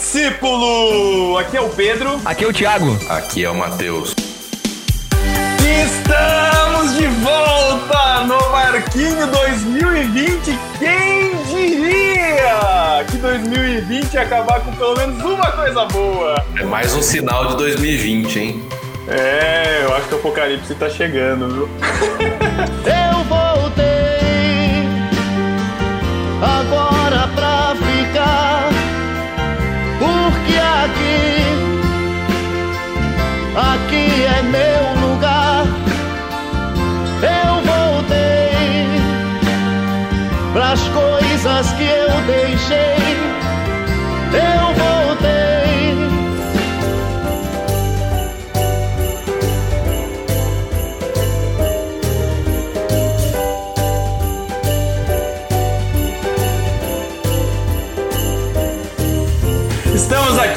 discípulo! Aqui é o Pedro. Aqui é o Thiago. Aqui é o Matheus. Estamos de volta no Marquinho 2020. Quem diria que 2020 ia acabar com pelo menos uma coisa boa? É mais um sinal de 2020, hein? É, eu acho que o apocalipse tá chegando, viu? Eu voltei agora aqui, aqui é meu lugar. Eu voltei pras coisas que eu deixei. Eu voltei.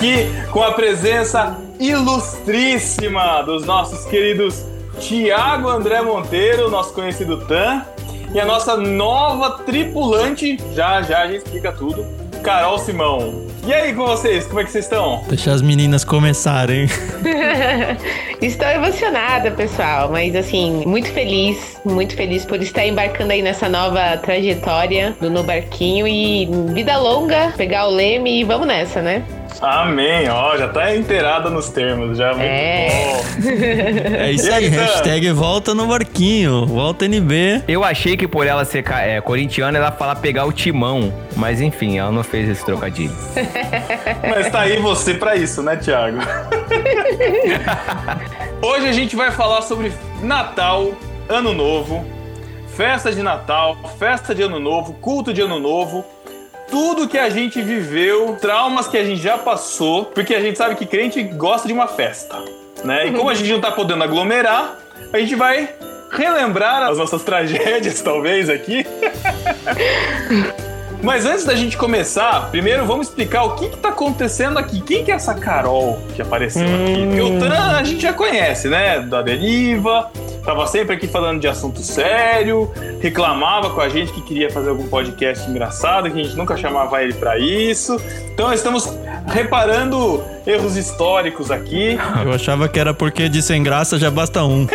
Aqui com a presença ilustríssima dos nossos queridos Tiago André Monteiro, nosso conhecido Tan, e a nossa nova tripulante, já já a gente explica tudo, Carol Simão. E aí com vocês, como é que vocês estão? Deixa as meninas começarem. Estou emocionada, pessoal, mas assim, muito feliz, muito feliz por estar embarcando aí nessa nova trajetória do No Barquinho e vida longa, pegar o leme e vamos nessa, né? Amém, ó, já tá inteirada nos termos, já muito É. bom. É isso aí, hashtag volta no barquinho, volta NB. Eu achei que por ela ser é, corintiana, ela falar pegar o timão. Mas enfim, ela não fez esse trocadilho. Mas tá aí você pra isso, né, Thiago? Hoje a gente vai falar sobre Natal, Ano Novo, festa de Natal, festa de Ano Novo, culto de Ano Novo. Tudo que a gente viveu, traumas que a gente já passou, porque a gente sabe que crente gosta de uma festa, né? E como a gente não tá podendo aglomerar, a gente vai relembrar as nossas tragédias, talvez, aqui. Mas antes da gente começar, primeiro vamos explicar o que, que tá acontecendo aqui. Quem que é essa Carol que apareceu aqui? Porque o Tan a gente já conhece, né? Da deriva, tava sempre aqui falando de assunto sério, reclamava com a gente que queria fazer algum podcast engraçado, que a gente nunca chamava ele pra isso. Então estamos reparando erros históricos aqui. Eu achava que era porque de sem graça já basta um.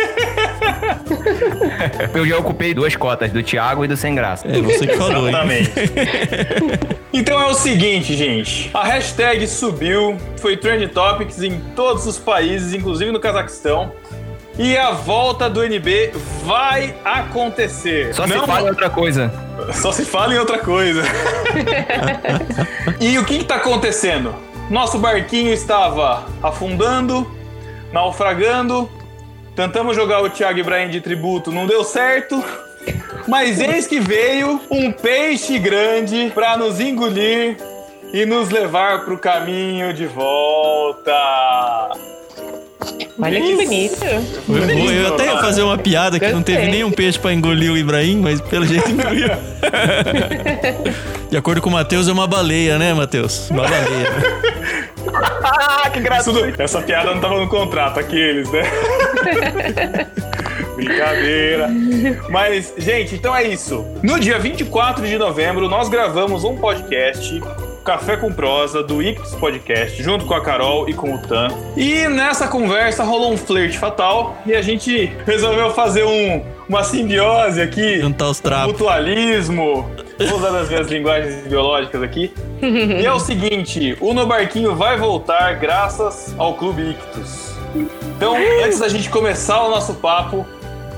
Eu já ocupei duas cotas, do Thiago e do Sem Graça. É você que falou? Exatamente. então é o seguinte, gente. A hashtag subiu, foi trend topics em todos os países, inclusive no Cazaquistão. E a volta do NB vai acontecer. Só se Não- fala em outra coisa. Só se fala em outra coisa. e o que está acontecendo? Nosso barquinho estava afundando, naufragando. Tentamos jogar o Thiago Ibrahim de tributo, não deu certo. Mas eis que veio um peixe grande para nos engolir e nos levar para o caminho de volta. Olha que bonito. Bom. Eu até ia fazer uma piada que não teve Gostei. nenhum peixe pra engolir o Ibrahim, mas pelo jeito engoliu. De acordo com o Matheus, é uma baleia, né, Matheus? Uma baleia. Ah, que não- essa piada não tava no contrato, aqueles, né? Brincadeira. Mas, gente, então é isso. No dia 24 de novembro, nós gravamos um podcast. Café com Prosa, do Ictus Podcast, junto com a Carol e com o Tan. E nessa conversa rolou um flerte fatal e a gente resolveu fazer um, uma simbiose aqui. Juntar os trapos. Mutualismo. Vou usar as minhas linguagens biológicas aqui. E é o seguinte, o No Barquinho vai voltar graças ao Clube Ictus. Então, antes da gente começar o nosso papo,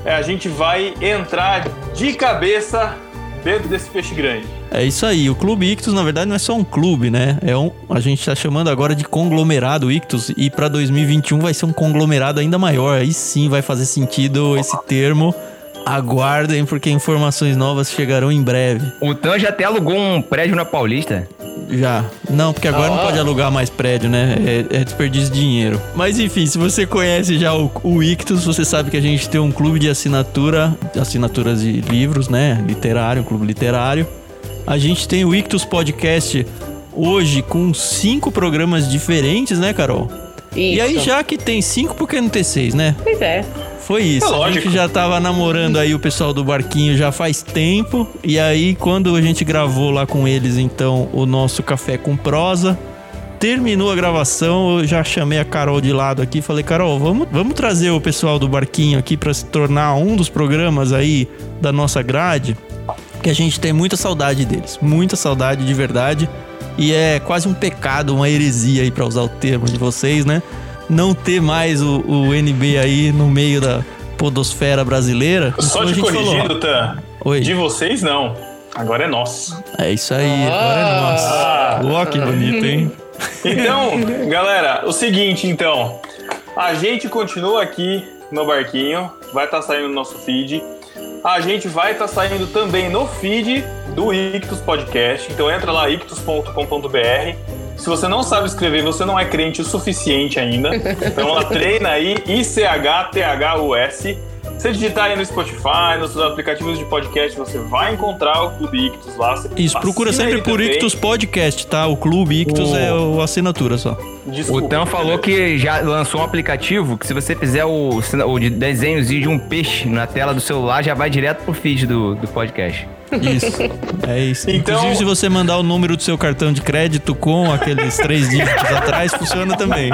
é, a gente vai entrar de cabeça dentro desse peixe grande. É isso aí. O Clube Ictus, na verdade, não é só um clube, né? É um, a gente tá chamando agora de conglomerado Ictus e pra 2021 vai ser um conglomerado ainda maior. Aí sim vai fazer sentido esse termo. Aguardem, porque informações novas chegarão em breve. O Tan já até alugou um prédio na Paulista. Já. Não, porque agora não Ó. pode alugar mais prédio, né? É, é desperdício de dinheiro. Mas enfim, se você conhece já o, o Ictus, você sabe que a gente tem um clube de assinatura, assinaturas de livros, né? Literário, um clube literário. A gente tem o Ictus Podcast hoje com cinco programas diferentes, né, Carol? E aí, Isso. já que tem cinco, por que não ter seis, né? Pois é. Foi isso. É a lógico. gente já tava namorando aí o pessoal do barquinho já faz tempo. E aí, quando a gente gravou lá com eles, então, o nosso café com prosa, terminou a gravação, eu já chamei a Carol de lado aqui e falei, Carol, vamos, vamos trazer o pessoal do barquinho aqui para se tornar um dos programas aí da nossa grade, que a gente tem muita saudade deles, muita saudade de verdade. E é quase um pecado, uma heresia aí para usar o termo de vocês, né? Não ter mais o, o NB aí no meio da podosfera brasileira. Só Então te gente falou, corrigindo, Tan. Oi. De vocês, não. Agora é nosso. É isso aí, agora é Ah. nosso. Ó, que bonito, hein? Então, galera, o seguinte, então. A gente continua aqui no barquinho. Vai estar saindo no nosso feed. A gente vai estar saindo também no feed do Ictus Podcast. Então entra lá, ictus.com.br. Se você não sabe escrever, você não é crente o suficiente ainda. Então lá, treina aí, I-C-H-T-H-U-S. Se digitar aí no Spotify, nos aplicativos de podcast, você vai encontrar o Clube Ictus lá. Você Isso, procura sempre por também. Ictus Podcast, tá? O Clube Ictus O- é o assinatura só. Desculpa, O Tan falou que já lançou um aplicativo que se você fizer o, o de desenhozinho de um peixe na tela do celular, já vai direto pro feed do, do podcast. Isso. É isso. Então- Inclusive, se você mandar o número do seu cartão de crédito com aqueles três dígitos atrás, funciona também.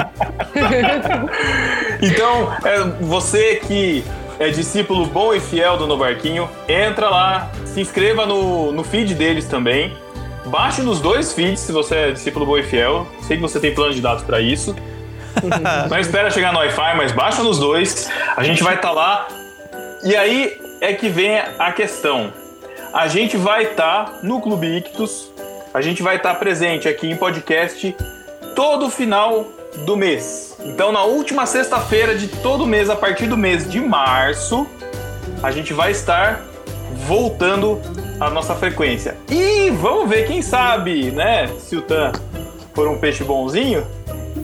Então, é, você que é discípulo bom e fiel do No Barquinho, entra lá, se inscreva no, no feed deles também. Baixe nos dois feeds se você é discípulo bom e fiel. Sei que você tem plano de dados para isso. Não espera chegar no Wi-Fi, mas baixa nos dois. A gente vai estar lá. E aí é que vem a questão. A gente vai estar no Clube Ictus. A gente vai estar presente aqui em podcast todo final do mês. Então, na última sexta-feira de todo mês, a partir do mês de março, a gente vai estar voltando à nossa frequência. E vamos ver, quem sabe, né? Se o Tan for um peixe bonzinho,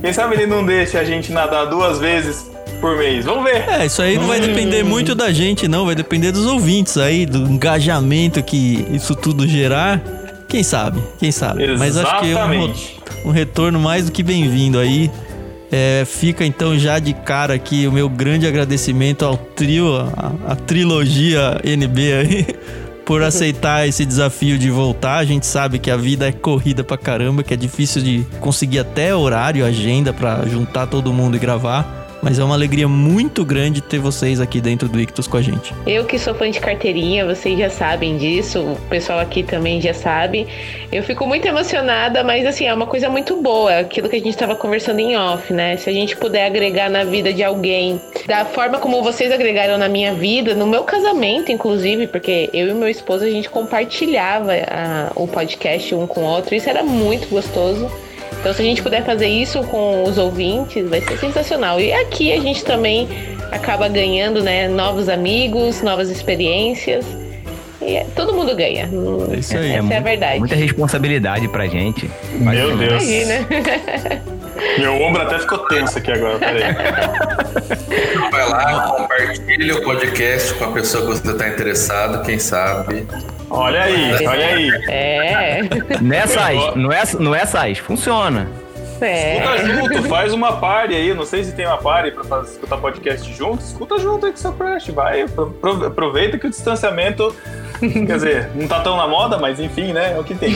quem sabe ele não deixa a gente nadar duas vezes por mês. Vamos ver. É, isso aí não vai depender muito da gente, não. Vai depender dos ouvintes aí, do engajamento que isso tudo gerar. Quem sabe? Quem sabe? Mas acho que é um, Exatamente. um retorno mais do que bem-vindo aí. É, fica então já de cara aqui o meu grande agradecimento ao trio, a, a trilogia NB aí, por aceitar esse desafio de voltar. A gente sabe que a vida é corrida pra caramba, que é difícil de conseguir até horário, agenda pra juntar todo mundo e gravar. Mas é uma alegria muito grande ter vocês aqui dentro do Ictus com a gente. Eu que sou fã de carteirinha, vocês já sabem disso, o pessoal aqui também já sabe. Eu fico muito emocionada, mas assim, é uma coisa muito boa, aquilo que a gente estava conversando em off, né? Se a gente puder agregar na vida de alguém, da forma como vocês agregaram na minha vida, no meu casamento, inclusive, porque eu e meu esposo a gente compartilhava a- o podcast um com o outro, isso era muito gostoso. Então, se a gente puder fazer isso com os ouvintes, vai ser sensacional. E aqui a gente também acaba ganhando, né? Novos amigos, novas experiências. E é- todo mundo ganha. É isso aí. Essa é a verdade. Muita responsabilidade pra gente. Meu Deus. Imagina. Meu ombro até ficou tenso aqui agora, peraí. Vai lá, compartilha o podcast com a pessoa que você está interessado, quem sabe. Olha aí, olha aí. É. Não é sais, não é, não é sais, funciona. É. Escuta junto, faz uma party aí. Não sei se tem uma party pra fazer, escutar podcast junto. Escuta junto aí com seu crush, vai. Apro- apro- Aproveita que o distanciamento, quer dizer, não tá tão na moda, mas enfim, né? É o que tem.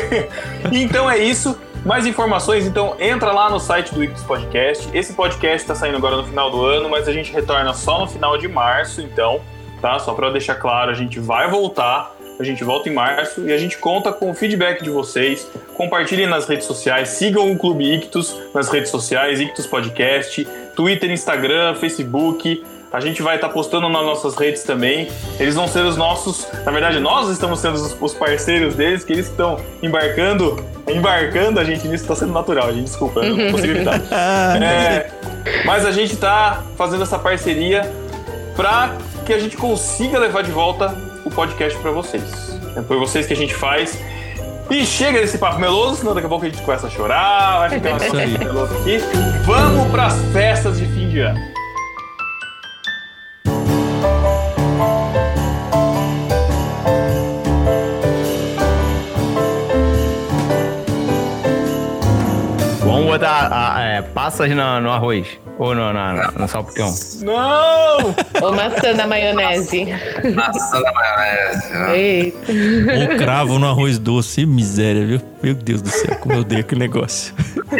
então é isso. Mais informações, então entra lá no site do Ictus Podcast. Esse podcast tá saindo agora no final do ano, mas a gente retorna só no final de março, então, tá? Só pra deixar claro, a gente vai voltar. A gente volta em março e a gente conta com o feedback de vocês. Compartilhem nas redes sociais, sigam o Clube Ictus nas redes sociais, Ictus Podcast, Twitter, Instagram, Facebook. A gente vai estar postando nas nossas redes também. Eles vão ser os nossos. Na verdade, nós estamos sendo os, os parceiros deles, que eles estão embarcando. Embarcando a gente nisso, está sendo natural, gente. Desculpa, eu não consigo evitar. É, mas a gente tá fazendo essa parceria para que a gente consiga levar de volta o podcast para vocês. É por vocês que a gente faz. E chega desse papo meloso, senão daqui a pouco a gente começa a chorar, vai ficar uma aqui. Vamos para as festas de fim de ano. Vamos botar a, é, passas no, no arroz. Ou no, na- no salpicão. Não! Ou maçã na maionese. Maçã da maionese. Eita. Um cravo no arroz doce. Miséria, viu? Meu Deus do céu, como eu odeio aquele negócio.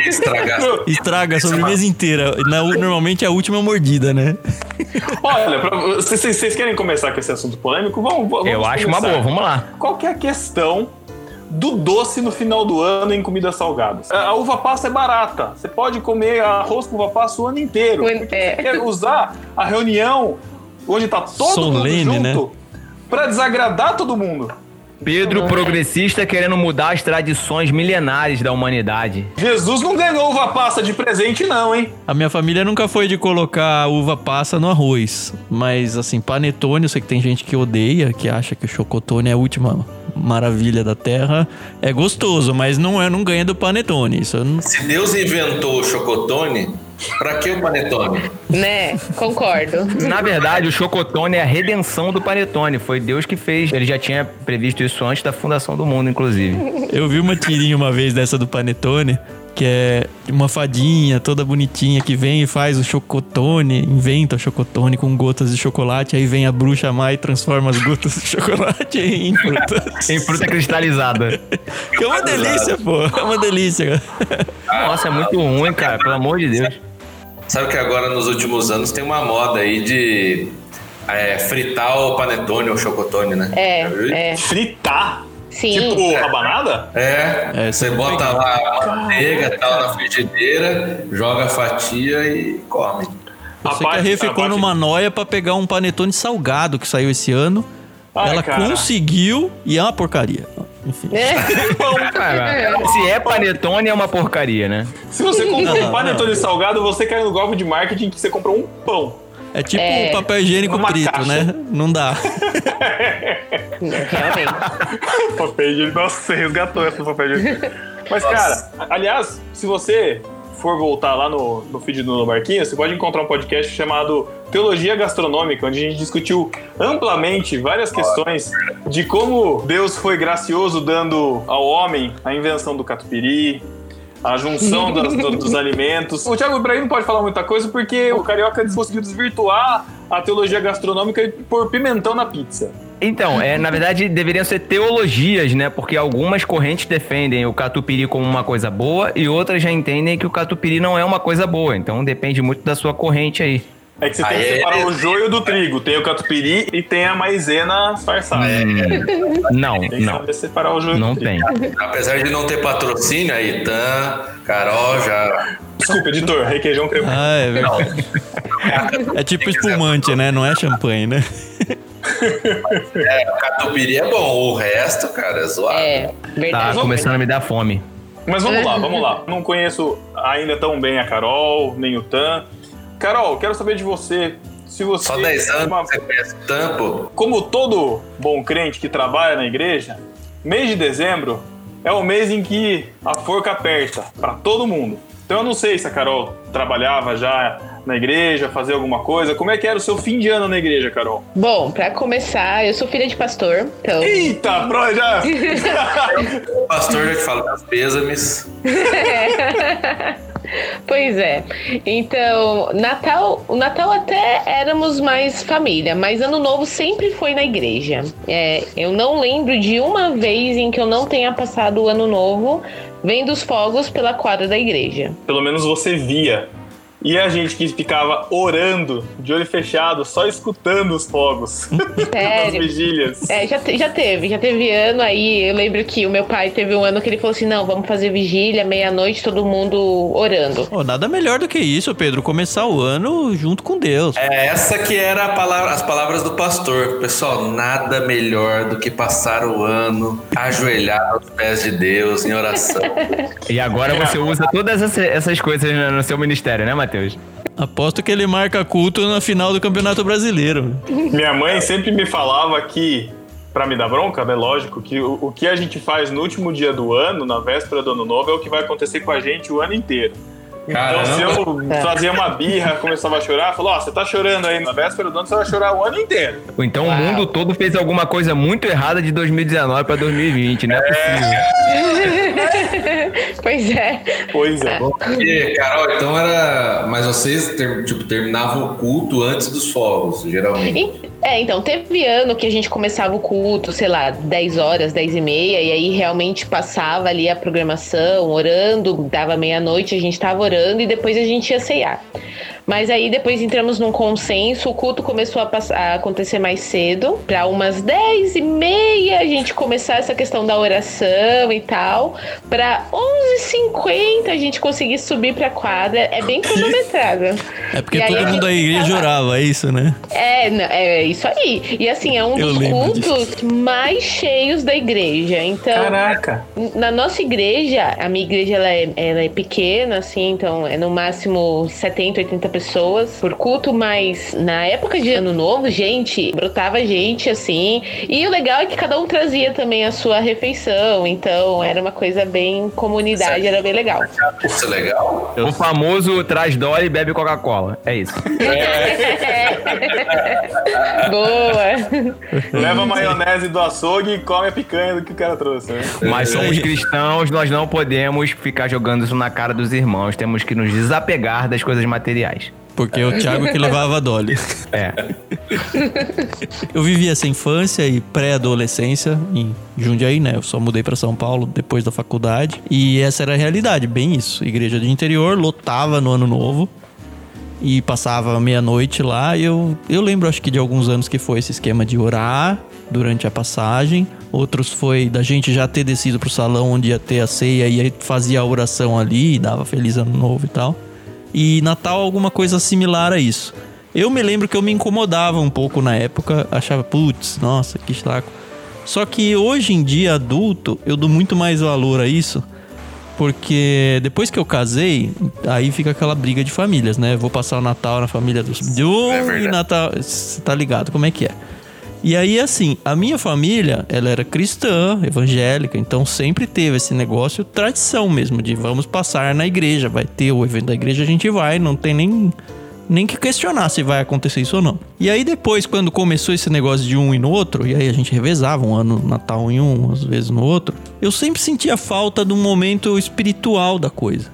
Estragar. Estraga a sobremesa inteira. Na- normalmente é a última mordida, né? Olha, vocês, querem começar com esse assunto polêmico? Vamos, vamos Eu acho uma boa, vamos lá. Qual que é a questão do doce no final do ano em comidas salgadas? A uva passa é barata. Você pode comer arroz com uva passa o ano inteiro. Porque é. Você quer usar a reunião onde tá todo Solene, mundo né? junto pra desagradar todo mundo. Pedro progressista querendo mudar as tradições milenares da humanidade. Jesus não ganhou uva passa de presente não, hein? A minha família nunca foi de colocar uva passa no arroz. Mas, assim, panetone, eu sei que tem gente que odeia, que acha que o chocotone é a última maravilha da terra. É gostoso, mas não é, não ganha do panetone. Isso eu não... Se Deus inventou o chocotone, pra que o panetone? Né? Concordo. Na verdade, o chocotone é a redenção do panetone. Foi Deus que fez. Ele já tinha previsto isso antes da fundação do mundo, inclusive. Eu vi uma tirinha uma vez dessa do panetone, que é uma fadinha toda bonitinha que vem e faz o chocotone, inventa o chocotone com gotas de chocolate, aí vem a bruxa má e transforma as gotas de chocolate em frutas. Em fruta cristalizada. Que é uma delícia, pô. É uma delícia. Nossa, é muito ruim, cara. Pelo amor de Deus. Sabe que agora nos últimos anos tem uma moda aí de é, fritar o panetone ou chocotone, né? É, é. Fritar? Sim. Tipo rabanada? É, É, você você bota lá a manteiga e tal na frigideira, joga a fatia e come. A a ficou parte- numa noia pra pegar um panetone salgado que saiu esse ano. Ai, Ela cara. conseguiu e é uma porcaria. Enfim. Cara, se é panetone, é uma porcaria, né? Se você compra um Não, panetone salgado, você cai no golpe de marketing que você comprou um pão. É tipo É. papel higiênico frito, caixa. né? Não dá. Realmente. papel higiênico. Nossa, você resgatou essa papel higiênico. Mas, cara, aliás, se você for voltar lá no, no feed do No Barquinho, você pode encontrar um podcast chamado Teologia Gastronômica, onde a gente discutiu amplamente várias questões de como Deus foi gracioso dando ao homem a invenção do catupiry, a junção dos alimentos. O Thiago Ibrahim não pode falar muita coisa porque o Carioca conseguiu desvirtuar a teologia gastronômica por pimentão na pizza. Então, é, na verdade, deveriam ser teologias, né? Porque algumas correntes defendem o catupiry como uma coisa boa e outras já entendem que o catupiry não é uma coisa boa. Então depende muito da sua corrente aí. É que você tem que é separar o heresia. joio do trigo. Tem o catupiry e tem a maisena disfarçada. Não, Tem que não. saber separar o joio Não do trigo. tem. Apesar de não ter patrocínio, a Itan, Carol já. Desculpa, editor. Requeijão cremoso. Ah, é verdade. É tipo espumante, né? Não é champanhe, né? É, o catupiry é bom, o resto, cara, é zoado. É, Tá verdade. começando a me dar fome. Mas vamos lá, vamos lá. Não conheço ainda tão bem a Carol, nem o Tan. Carol, quero saber de você. Se você. Só 10 anos uma- você conhece o tampo. Como todo bom crente que trabalha na igreja, mês de dezembro é o mês em que a forca aperta para todo mundo. Então eu não sei se a Carol trabalhava já na igreja, fazia alguma coisa. Como é que era o seu fim de ano na igreja, Carol? Bom, pra começar, eu sou filha de pastor, então. Eita, pro já! O pastor já te fala das pêsames. Pois é. Então, Natal, o Natal até éramos mais família, mas Ano Novo sempre foi na igreja. É, eu não lembro de uma vez em que eu não tenha passado o Ano Novo vendo os fogos pela quadra da igreja. Pelo menos você via. E a gente que ficava orando, de olho fechado, só escutando os fogos das Sério. vigílias. É, já, te- já teve, já teve ano aí. Eu lembro que o meu pai teve um ano que ele falou assim: não, vamos fazer vigília, meia-noite, todo mundo orando. Pô, nada melhor do que isso, Pedro. Começar o ano junto com Deus. É essa que era a palavra, as palavras do pastor. Pessoal, nada melhor do que passar o ano ajoelhado aos pés de Deus em oração. E agora você usa todas essa- essas coisas no no seu ministério, né, Matheus? Aposto que ele marca culto na final do Campeonato Brasileiro. Minha mãe sempre me falava que, pra me dar bronca, né? Lógico, que o, o que a gente faz no último dia do ano, na véspera do ano novo, é o que vai acontecer com a gente o ano inteiro. Então, se eu fazia uma birra, começava a chorar, falou: Ó, você tá chorando aí na véspera do ano, você vai chorar o ano inteiro. Então o mundo todo fez alguma coisa muito errada de 2019 pra 2020, né? pois é. Pois é. E, Carol, então era. Mas vocês ter- tipo, terminavam o culto antes dos fogos, geralmente. É, então, teve ano que a gente começava o culto, sei lá, 10 horas, 10 e meia, e aí realmente passava ali a programação, orando, dava meia-noite, a gente tava orando e depois a gente ia ceiar. Mas aí depois entramos num consenso, o culto começou a, pass- a acontecer mais cedo, para umas 10 e meia a gente começar essa questão da oração e tal, para 11h50 a gente conseguir subir pra quadra, é bem cronometrado. É porque E todo mundo da igreja tava- orava, é isso, né? É, é isso aí. E assim, é um Eu dos lembro disso. cultos mais cheios da igreja. Então, Caraca. na nossa igreja, a minha igreja ela é, ela é pequena, assim, então é no máximo 70, 80 pessoas por culto, mas na época de ano novo, gente, brotava gente assim. E o legal é que cada um trazia também a sua refeição, então era uma coisa bem comunidade, era bem legal. Isso é legal? O famoso traz dólar e bebe Coca-Cola. É isso. Boa! Leva a maionese do açougue e come a picanha do que o cara trouxe, né? Mas somos cristãos, nós não podemos ficar jogando isso na cara dos irmãos. Temos que nos desapegar das coisas materiais. Porque é o Thiago que levava a Dolly. É. Eu vivi essa infância e pré-adolescência em Jundiaí, né? Eu só mudei pra São Paulo depois da faculdade. E essa era a realidade, bem isso. Igreja de interior, lotava no ano novo. E passava meia-noite lá. E eu, eu lembro, acho que de alguns anos que foi esse esquema de orar durante a passagem. Outros foi da gente já ter descido pro salão onde ia ter a ceia e aí fazia a oração ali, dava feliz ano novo e tal. E Natal alguma coisa similar a isso. Eu me lembro que eu me incomodava um pouco na época, achava, putz, nossa, que saco. Só que hoje em dia, adulto, eu dou muito mais valor a isso, porque depois que eu casei, aí fica aquela briga de famílias, né? Vou passar o Natal na família dos de um É e Natal. Você tá ligado como é que é? E aí, assim, a minha família, ela era cristã, evangélica, então sempre teve esse negócio, tradição mesmo, de vamos passar na igreja, vai ter o evento da igreja, a gente vai, não tem nem, nem que questionar se vai acontecer isso ou não. E aí depois, quando começou esse negócio de um e no outro, e aí a gente revezava um ano Natal em um, às vezes no outro, eu sempre sentia falta um momento espiritual da coisa.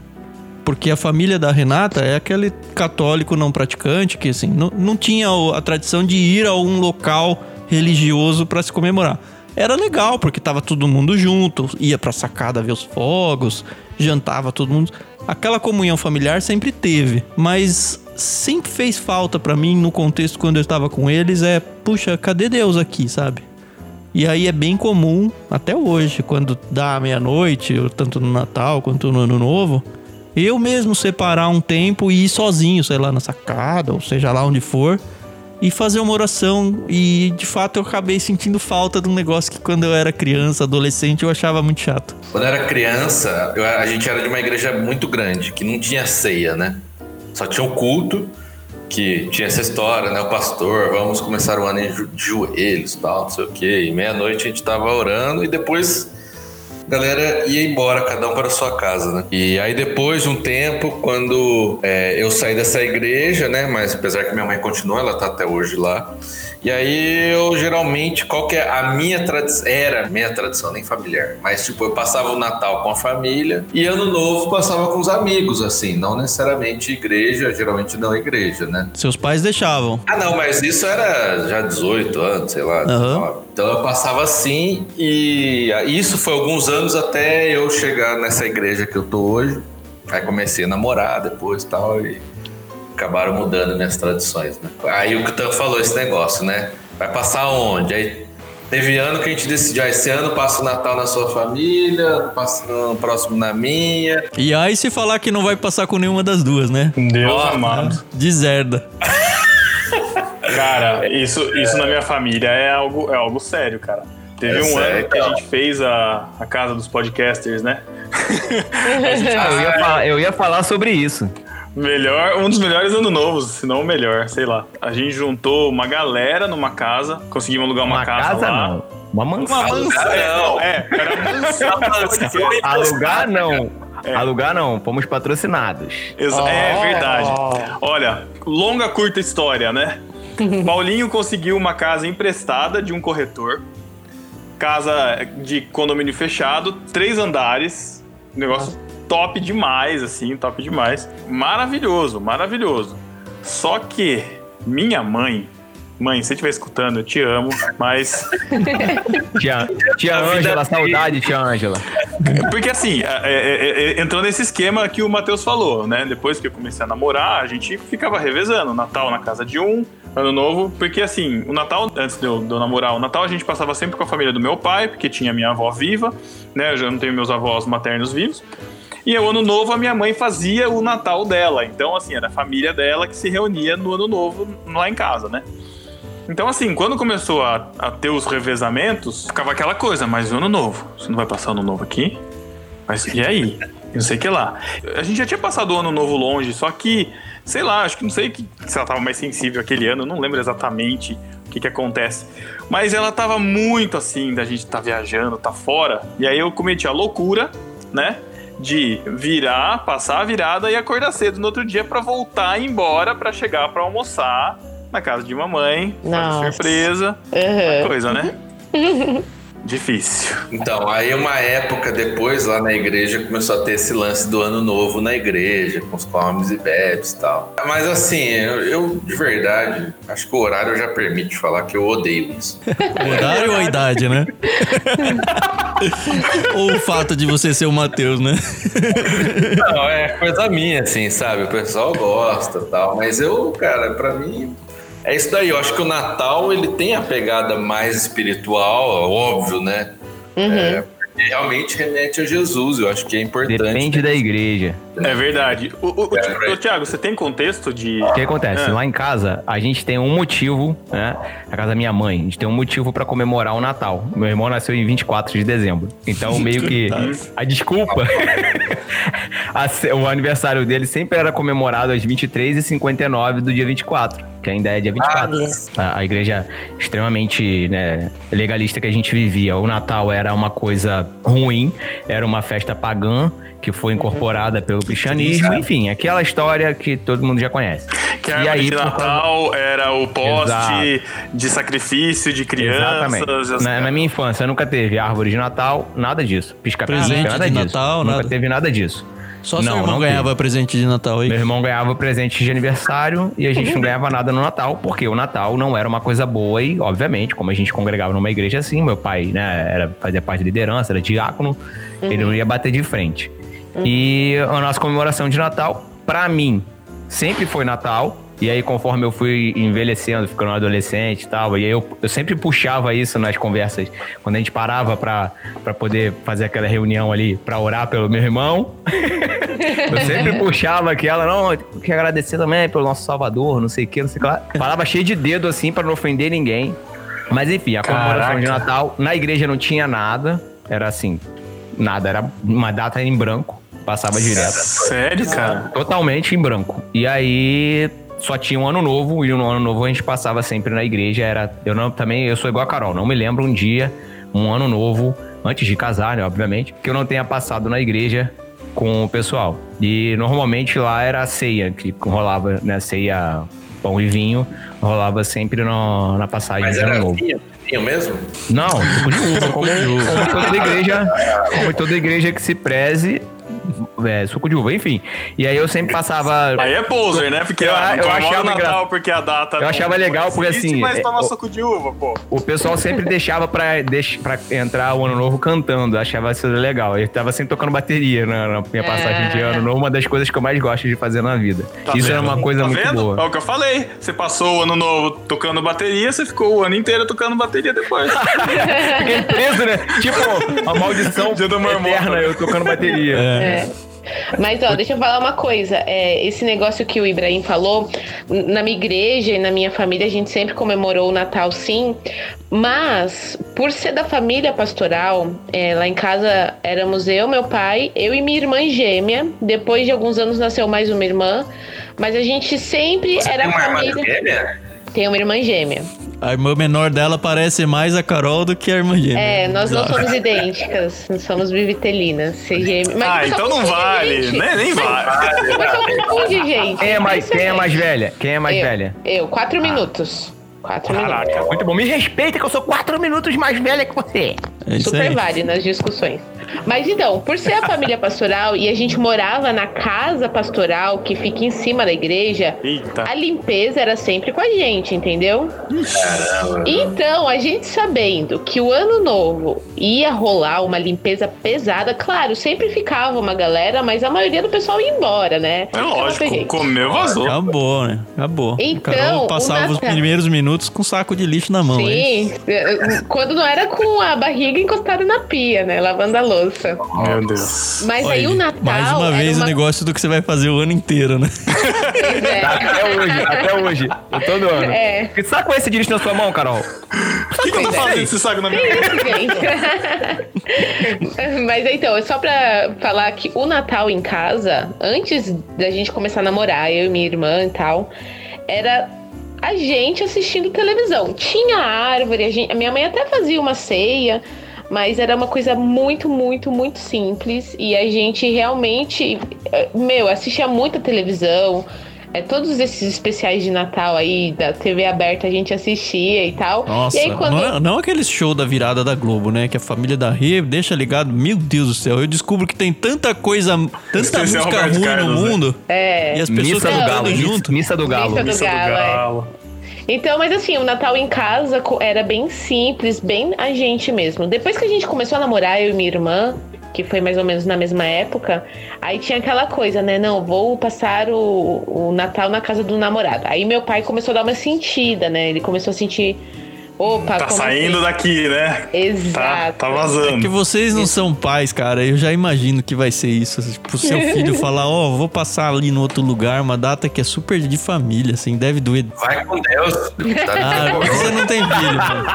Porque a família da Renata é aquele católico não praticante que, assim, não, não tinha a tradição de ir a um local religioso para se comemorar. Era legal, porque tava todo mundo junto, ia pra sacada ver os fogos, jantava todo mundo. Aquela comunhão familiar sempre teve, mas sempre fez falta pra mim no contexto quando eu estava com eles é, puxa, cadê Deus aqui, sabe? E aí é bem comum, até hoje, quando dá meia-noite, tanto no Natal quanto no Ano Novo, eu mesmo separar um tempo e ir sozinho, sei lá, na sacada, ou seja lá onde for, e fazer uma oração. E de fato eu acabei sentindo falta de um negócio que quando eu era criança, adolescente, eu achava muito chato. Quando eu era criança, eu- a gente era de uma igreja muito grande, que não tinha ceia, né? Só tinha o culto, que tinha essa história, né? O pastor, vamos começar o ano de joelhos, tal, não sei o quê. E meia-noite a gente tava orando e depois a galera ia embora, cada um para a sua casa, né? E aí depois de um tempo, quando é, eu saí dessa igreja, né? Mas apesar que minha mãe continua, ela tá até hoje lá. E aí eu geralmente, qual que é a minha tradição? Era minha tradição, nem familiar. Mas tipo, eu passava o Natal com a família e ano novo passava com os amigos, assim. Não necessariamente igreja, geralmente não igreja, né? Seus pais deixavam. Ah, não, mas isso era já 18 anos, sei lá. 19. Então eu passava assim e isso foi alguns anos até eu chegar nessa igreja que eu tô hoje. Aí comecei a namorar depois e tal e acabaram mudando minhas tradições, né? Aí o que o Tan falou, esse negócio, né? Vai passar onde? Aí teve ano que a gente decidiu, ah, esse ano passa o Natal na sua família, passa no próximo na minha. E aí se falar que não vai passar com nenhuma das duas, né? Deus Ó, amado. Deserda. Cara, isso, isso na minha família é algo, é algo sério, cara. Teve É um sério, ano que a gente fez a, a casa dos podcasters, né? Eu ia, falar, eu ia falar sobre isso. Melhor, um dos melhores anos novos, se não o melhor, sei lá. A gente juntou uma galera numa casa, conseguimos alugar uma, Uma casa, lá. não. Uma mansão. Uma mansão. Alugar, É, não. é, era mansão. Alugar não. Alugar não, fomos patrocinados. Exa- É verdade. Olha, longa, curta história, né? Paulinho conseguiu uma casa emprestada de um corretor. Casa de condomínio fechado, três andares. Negócio top demais, assim, top demais. Maravilhoso, maravilhoso. Só que minha mãe. Mãe, se você estiver escutando, eu te amo, mas Tia, tia Ângela, saudade, tia Ângela. Porque assim, é, é, é, entrou nesse esquema que o Matheus falou, né? Depois que eu comecei a namorar, a gente ficava revezando. Natal na casa de um, Ano Novo. Porque assim, o Natal, antes de eu, de eu namorar, o Natal a gente passava sempre com a família do meu pai, porque tinha minha avó viva, né? Eu já não tenho meus avós maternos vivos. E o Ano Novo a minha mãe fazia o Natal dela. Então, assim, era a família dela que se reunia no Ano Novo lá em casa, né? Então, assim, quando começou a, a ter os revezamentos, ficava aquela coisa, mas o ano novo, você não vai passar o ano novo aqui? Mas e aí? Não sei o que lá. A gente já tinha passado o ano novo longe, só que, sei lá, acho que não sei que, se ela tava mais sensível aquele ano, não lembro exatamente o que que acontece. Mas ela tava muito assim, da gente tá viajando, tá fora. E aí eu cometi a loucura, né? De virar, passar a virada e acordar cedo no outro dia pra voltar embora pra chegar pra almoçar na casa de mamãe, fazer surpresa, Aham. coisa, né? Difícil. Então, aí uma época depois, lá na igreja, começou a ter esse lance do ano novo na igreja, com os comes e bebes e tal. Mas assim, eu, eu, de verdade, acho que o horário já permite falar que eu odeio isso. O horário ou a idade, né? ou o fato de você ser o Matheus, né? Não, é coisa minha, assim, sabe? O pessoal gosta e tal. Mas eu, cara, pra mim. É isso daí, eu acho que o Natal ele tem a pegada mais espiritual, óbvio, né? É, porque realmente remete a Jesus, eu acho que é importante. Depende da igreja. É verdade. O, o, o, É, o Thiago, você tem contexto de. O que acontece? É. Lá em casa, a gente tem um motivo, né? Na casa da minha mãe, a gente tem um motivo pra comemorar o Natal. Meu irmão nasceu em 24 de dezembro. Então, meio que a desculpa. o aniversário dele sempre era comemorado às 23 e 59 do dia 24, que ainda é dia 24. a, a igreja extremamente né, legalista que a gente vivia. O Natal era uma coisa ruim, era uma festa pagã que foi incorporada pelo cristianismo, enfim, aquela história que todo mundo já conhece. Que a árvore de por Natal era o poste Exato. de sacrifício de Exatamente. crianças. assim. Na, na minha infância nunca teve árvore de Natal, nada disso. Pisca-pisca, Presente nada de disso. Natal, nunca nada. teve nada disso. Só seu Não, irmão não ganhava presente de Natal aí. Meu irmão ganhava presente de aniversário e a gente não ganhava nada no Natal, porque o Natal não era uma coisa boa e, obviamente, como a gente congregava numa igreja assim, meu pai, né, era, fazia parte da liderança, era diácono, ele não ia bater de frente. E a nossa comemoração de Natal, pra mim, sempre foi Natal. E aí, conforme eu fui envelhecendo, ficando adolescente e tal, e aí eu, eu sempre puxava isso nas conversas, quando a gente parava pra, pra poder fazer aquela reunião ali, pra orar pelo meu irmão. Eu sempre puxava aquela, não, eu quero agradecer também pelo nosso Salvador, não sei o que, não sei o que lá. Falava cheio de dedo assim pra não ofender ninguém. Mas enfim, a comemoração de Natal, na igreja não tinha nada, era assim, nada, era uma data em branco, passava direto. Sério, cara? Totalmente em branco. E aí só tinha um ano novo, e no ano novo a gente passava sempre na igreja. Era. Eu não também, eu sou igual a Carol, não me lembro um dia, um ano novo, antes de casar, né, obviamente, que eu não tenha passado na igreja com o pessoal. E normalmente lá era a ceia, que rolava, né? Ceia, pão e vinho, rolava sempre no- na passagem Mas de ano era novo. vinho, vinho mesmo? Não, suco de uva, como, como toda igreja, como toda igreja que se preze, é, suco de uva, enfim. E aí eu sempre passava. Aí é poser, né? Porque Eu- ah, eu achava o Natal engra- porque a data. Eu não- achava legal, porque, assim, Mas é- toma o- suco de uva, pô. O pessoal sempre deixava pra, deix, pra entrar o ano novo cantando, achava isso legal. Eu tava sempre tocando bateria na, na minha passagem de ano novo, uma das coisas que eu mais gosto de fazer na vida. Tá isso vendo? era uma coisa tá muito vendo? boa. É o que eu falei. Você passou o ano novo tocando bateria, você ficou o ano inteiro tocando bateria depois. Fiquei preso, né? Tipo, a maldição Dia do marmota. eterna, eu tocando bateria. É. Mas, ó, deixa eu falar uma coisa. É, esse negócio que o Ibrahim falou, na minha igreja e na minha família, a gente sempre comemorou o Natal, sim. Mas, por ser da família pastoral, é, lá em casa éramos eu, meu pai, eu e minha irmã gêmea. Depois de alguns anos nasceu mais uma irmã. Mas a gente sempre Você era tem uma irmã família. gêmea? Tem uma irmã gêmea. A irmã menor dela parece mais a Carol do que a irmã gêmea. É, nós não somos idênticas, nós somos bivitelinas. Gêmea. Mas Ah, então não vale. Nem, nem vale. O pessoal confunde, gente. Quem é mais, quem é mais velha? Quem é mais eu, velha? Eu, quatro minutos. Quatro minutos. Caraca. Muito bom. Me respeita que eu sou quatro minutos mais velha que você. É Super vale nas discussões. Mas então, por ser a família pastoral e a gente morava na casa pastoral que fica em cima da igreja, Eita. a limpeza era sempre com a gente, entendeu? Então, a gente sabendo que o ano novo ia rolar uma limpeza pesada, claro, sempre ficava uma galera, mas a maioria do pessoal ia embora, né? É lógico, comeu, vazou. Acabou, né? Acabou. Então, a Carol o passava os Natal- primeiros minutos com um saco de lixo na mão, hein? Sim, quando não era com a barriga encostada na pia, né? Lavando a louça. Meu Deus. Mas aí Olha, o Natal. Mais uma vez uma o negócio do que você vai fazer o ano inteiro, né? é, Até hoje, até hoje. Todo ano. É. Que saco é esse lixo na sua mão, Carol? O que, que eu tô fazendo esse saco na minha mão? Mas então, é só pra falar que o Natal em casa, antes da gente começar a namorar, eu e minha irmã e tal, era a gente assistindo televisão. Tinha árvore, a, gente- a minha mãe até fazia uma ceia. Mas era uma coisa muito, muito, muito simples. E a gente realmente, eh, meu, assistia muita televisão. É, todos esses especiais de Natal aí, da TV aberta, a gente assistia e tal. Nossa, e aí, quando... não, é, não aquele show da virada da Globo, né? Que a família da Rê deixa ligado. Meu Deus do céu, eu descubro que tem tanta coisa, tanta Especial música Roberto ruim Carlos, no né? mundo. É. E as pessoas Missa do Galo. junto. Missa do Galo. Missa do Missa do Galo, é. Então, mas assim, o Natal em casa era bem simples, bem a gente mesmo. Depois que a gente começou a namorar, eu e minha irmã, que foi mais ou menos na mesma época, aí tinha aquela coisa, né? Não, vou passar o, o Natal na casa do namorado. Aí meu pai começou a dar uma sentida, né? Ele começou a sentir. Opa, Tá como saindo assim? daqui, né? Tá, Exato. tá É que vazando. vocês não são pais, cara. Eu já imagino que vai ser isso. Tipo, seu filho falar, ó, vou passar ali no outro lugar, uma data que é super de família, assim, deve doer. Vai com Deus. Tá Ah, você não tem filho, mano.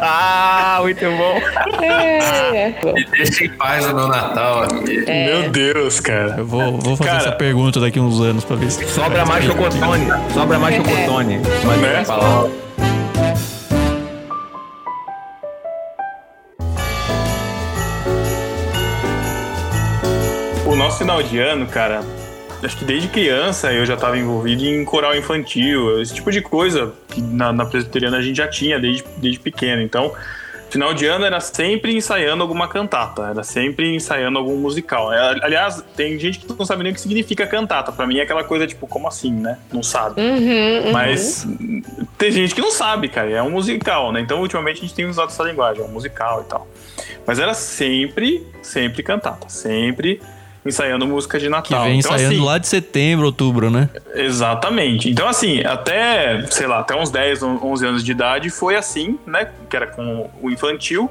Ah, muito bom. É. Me deixa em paz no meu Natal aqui. Meu Deus, cara. Eu vou, vou fazer Cara. essa pergunta daqui uns anos pra ver se. Sobra mais chocotone. Sobra mais chocotone. Mas Né? falar. Nosso final de ano, cara, acho que desde criança eu já estava envolvido em coral infantil, esse tipo de coisa que na, na presbiteriana a gente já tinha desde, desde pequeno. Então, final de ano era sempre ensaiando alguma cantata, era sempre ensaiando algum musical. É, aliás, tem gente que não sabe nem o que significa cantata. Pra mim é aquela coisa tipo, como assim, né? Não sabe. Uhum, uhum. Mas tem gente que não sabe, cara. É um musical, né? Então, ultimamente, a gente tem usado essa linguagem, é um musical e tal. Mas era sempre, sempre cantata. Sempre ensaiando música de Que Natal. vem então, ensaiando assim, lá de setembro, outubro, né? Exatamente. Então, assim, até, sei lá, até uns 10, 11 anos de idade foi assim, né? Que era com o infantil.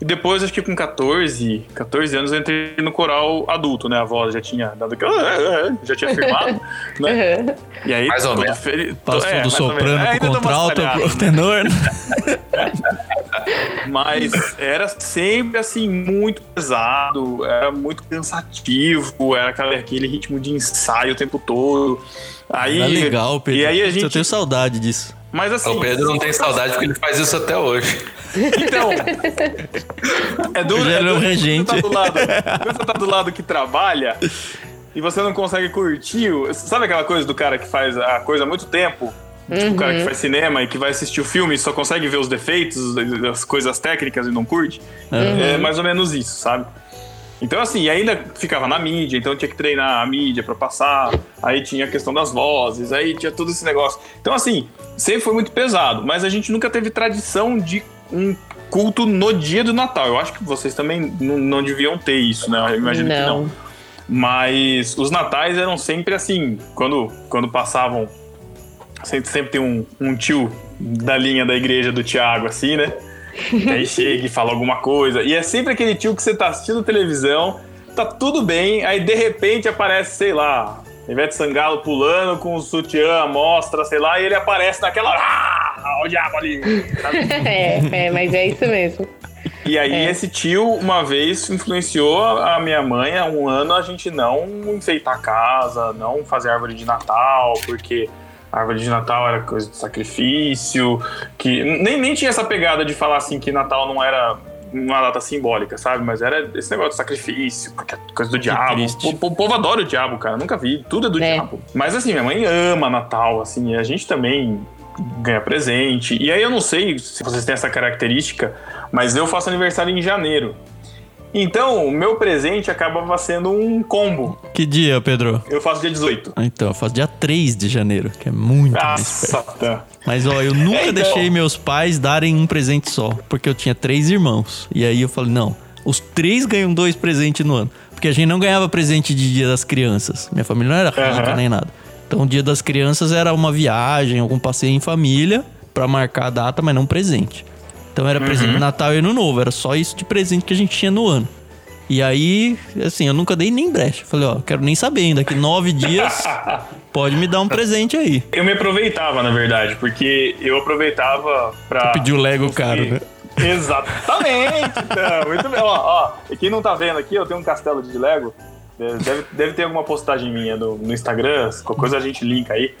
E depois, acho que com 14, 14 anos, eu entrei no coral adulto, né? A voz já tinha dado aquela. Já tinha firmado, né? Uhum. E aí, Mais ou menos. Passou é, do soprano É, pro contralto pro tenor. né? Mas era sempre assim, muito pesado, era muito cansativo, era aquela- aquele ritmo de ensaio o tempo todo. Aí, Tá legal, Pedro. E aí a Eu gente. tenho saudade disso. Mas assim. O Pedro não tem saudade porque ele faz isso até hoje. Então. É duro. É era duro quando regente. Você tá, do lado, você tá do lado que trabalha e você não consegue curtir. Sabe aquela coisa do cara que faz a coisa há muito tempo? Tipo, o cara que faz cinema e que vai assistir o filme e só consegue ver os defeitos, as coisas técnicas e não curte. É mais ou menos isso, sabe? Então, assim, ainda ficava na mídia, então tinha que treinar a mídia pra passar. Aí tinha a questão das vozes, aí tinha todo esse negócio. Então, assim, sempre foi muito pesado, mas a gente nunca teve tradição de um culto no dia do Natal. Eu acho que vocês também não, não deviam ter isso, né? Eu imagino que não. Não. Mas os natais eram sempre assim, quando, quando passavam. Sempre, sempre tem um, um tio da linha da igreja do Tiago, assim, né? Que aí chega e fala alguma coisa. E é sempre aquele tio que você tá assistindo televisão, tá tudo bem, aí de repente aparece, sei lá, Ivete Sangalo pulando com o sutiã mostra, sei lá, e ele aparece naquela. Ah, o diabo ali! É, é, mas é isso mesmo. E aí É. esse tio, uma vez, influenciou a a minha mãe há um ano a gente não enfeitar a casa, não fazer árvore de Natal, porque a árvore de Natal era coisa de sacrifício, que nem, nem tinha essa pegada de falar assim que Natal não era uma data simbólica, sabe? Mas era esse negócio de sacrifício, porque é coisa do diabo. triste. O, o povo adora o diabo, cara. Nunca vi. Tudo é do É. diabo. Mas assim, minha mãe ama Natal, assim, e a gente também ganha presente. E aí eu não sei se vocês têm essa característica, mas eu faço aniversário em janeiro. Então, o meu presente acabava sendo um combo. Que dia, Pedro? Eu faço dia 18. Ah, Então, eu faço dia 3 de janeiro, que é muito mais perto. Nossa, tá. Mas ó, eu nunca É, então. deixei meus pais darem um presente só, porque eu tinha três irmãos. E aí eu falei, não, os três ganham dois presentes no ano. Porque a gente não ganhava presente de dia das crianças. Minha família não era rica Aham. nem nada. Então o dia das crianças era uma viagem, algum passeio em família pra marcar a data, mas não presente. Então era presente de Natal e Ano Novo, era só isso de presente que a gente tinha no ano. E aí, assim, eu nunca dei nem brecha. Falei, ó, quero nem saber ainda, daqui nove dias pode me dar um presente aí. Eu me aproveitava, na verdade, porque eu aproveitava pra. Pediu Lego caro, né? Exatamente! Então, muito bem. Ó, ó, e quem não tá vendo aqui, eu tenho um castelo de Lego. Deve, deve ter alguma postagem minha no, no Instagram, qualquer coisa a gente linka aí.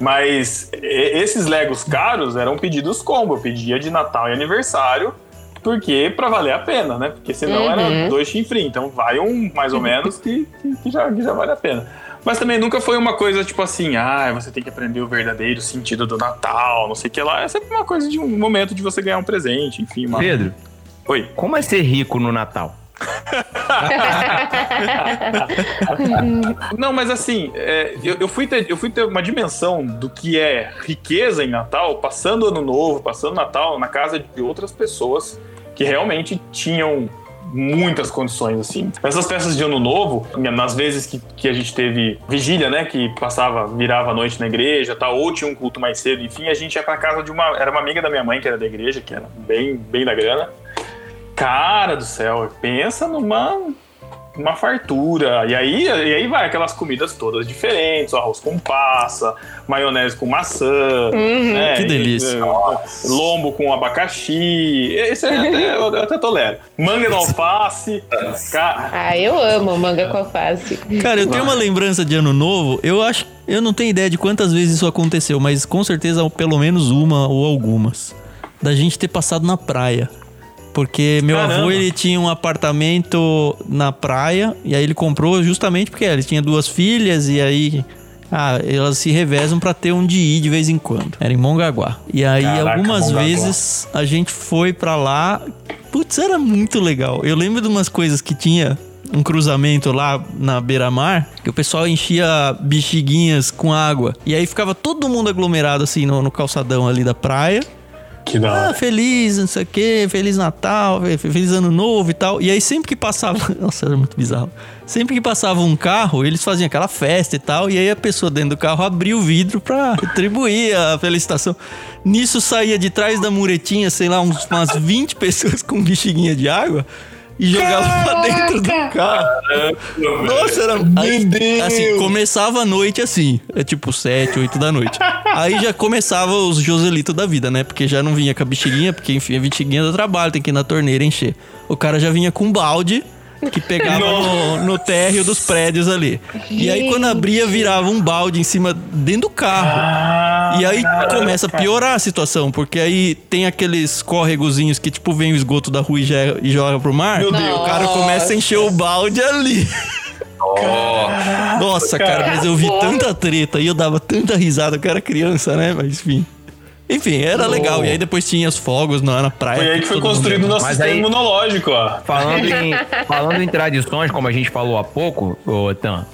Mas esses Legos caros eram pedidos combo. Eu pedia de Natal e aniversário, porque pra valer a pena, né? Porque senão era Uhum. dois chifrinhos. Então vai um mais ou menos que, que, que já, que já vale a pena. Mas também nunca foi uma coisa tipo assim, ah, você tem que aprender o verdadeiro sentido do Natal, não sei o que lá. É sempre uma coisa de um momento de você ganhar um presente, enfim. Uma... Pedro, Oi. como é ser rico no Natal? Não, mas assim, é, eu, eu fui ter, eu fui ter uma dimensão do que é riqueza em Natal, passando ano novo, passando Natal na casa de outras pessoas que realmente tinham muitas condições, assim. Essas festas de ano novo, nas vezes que, que a gente teve vigília, né, que passava, virava a noite na igreja, tal, ou tinha um culto mais cedo, enfim, a gente ia pra casa de uma, era uma amiga da minha mãe, que era da igreja, que era bem, bem da grana. Cara do céu, pensa numa uma fartura. E aí, e aí vai aquelas comidas todas diferentes, arroz com passa, maionese com maçã, né? Que delícia. E, lombo com abacaxi. Esse aí até, eu até tolero. Manga no alface. Cara, Ah, eu amo manga com alface. Cara, eu tenho uma lembrança de ano novo. Eu acho. Eu não tenho ideia de quantas vezes isso aconteceu, mas com certeza pelo menos uma ou algumas. Da gente ter passado na praia. Porque meu Caramba. avô ele tinha um apartamento na praia e aí ele comprou justamente porque ele tinha duas filhas e aí ah, elas se revezam pra ter um de ir de vez em quando. Era em Mongaguá. E aí Caraca, algumas Mongaguá. vezes a gente foi pra lá. Putz, era muito legal. Eu lembro de umas coisas que tinha um cruzamento lá na beira-mar, que o pessoal enchia bexiguinhas com água. E aí ficava todo mundo aglomerado assim no, no calçadão ali da praia. Que da Ah, hora. feliz, não sei o quê, feliz Natal, fe- feliz ano novo e tal. E aí sempre que passava, nossa, era muito bizarro. Sempre que passava um carro, eles faziam aquela festa e tal, e aí a pessoa dentro do carro abria o vidro pra retribuir a felicitação. Nisso saía de trás da muretinha, sei lá, uns, umas 20 pessoas com bexiguinha de água e jogava pra dentro do carro. Nossa, era. Aí, Deus! assim, começava a noite assim. É tipo 7, 8 da noite. Aí já começava os Joselitos da vida, né? Porque já não vinha com a bexiguinha, porque enfim, a bexiguinha do trabalho, tem que ir na torneira encher. O cara já vinha com um balde que pegava no, no térreo dos prédios ali. E aí quando abria, virava um balde em cima, dentro do carro. E aí começa a piorar a situação, porque aí tem aqueles córregozinhos que, tipo, vem o esgoto da rua e, já- e joga pro mar. Meu E Deus. o cara começa a encher o balde ali. Ó, Nossa, cara, mas eu vi tanta treta e eu dava tanta risada que eu era criança, né? Mas enfim. Enfim, era legal. E aí depois tinha os fogos na, na praia. Foi aí que foi construído o nosso Mas sistema aí- imunológico, ó. Falando em, falando em tradições, como a gente falou há pouco, ô Tan,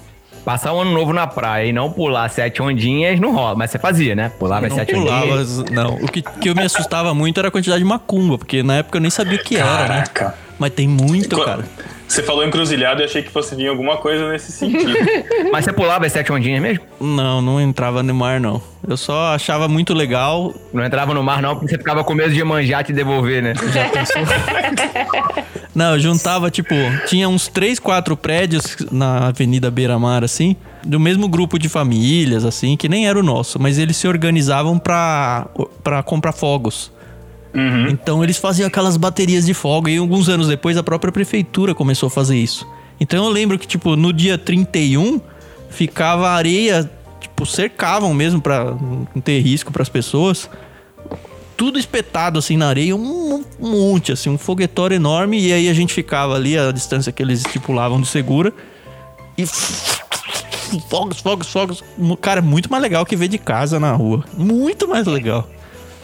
passar um ano novo na praia e não pular sete ondinhas não rola. Mas você fazia, né? Pulava Não sete pulava, ondinhas. não. O que, que eu me assustava muito era a quantidade de macumba, porque na época eu nem sabia o que era, né? Caraca. Mas tem muito, Co- cara. Você falou encruzilhado e achei que fosse vir alguma coisa nesse sentido. Mas você pulava as sete ondinhas mesmo? Não, não entrava no mar, não. Eu só achava muito legal. Não entrava no mar, não, porque você ficava com medo de manjar te devolver, né? Não, eu juntava, tipo, tinha uns três, quatro prédios na Avenida Beira Mar, assim, do mesmo grupo de famílias, assim, que nem era o nosso, mas eles se organizavam pra, pra comprar fogos. Então eles faziam aquelas baterias de fogo e alguns anos depois a própria prefeitura começou a fazer isso. Então eu lembro que, tipo, no dia 31 ficava areia tipo, cercavam mesmo pra não ter risco pras pessoas. Tudo espetado assim na areia, um, um monte, assim, um foguetório enorme. E aí a gente ficava ali, a distância que eles estipulavam de segura. E fogos, fogos, fogos. Cara, muito mais legal que ver de casa na rua. Muito mais legal.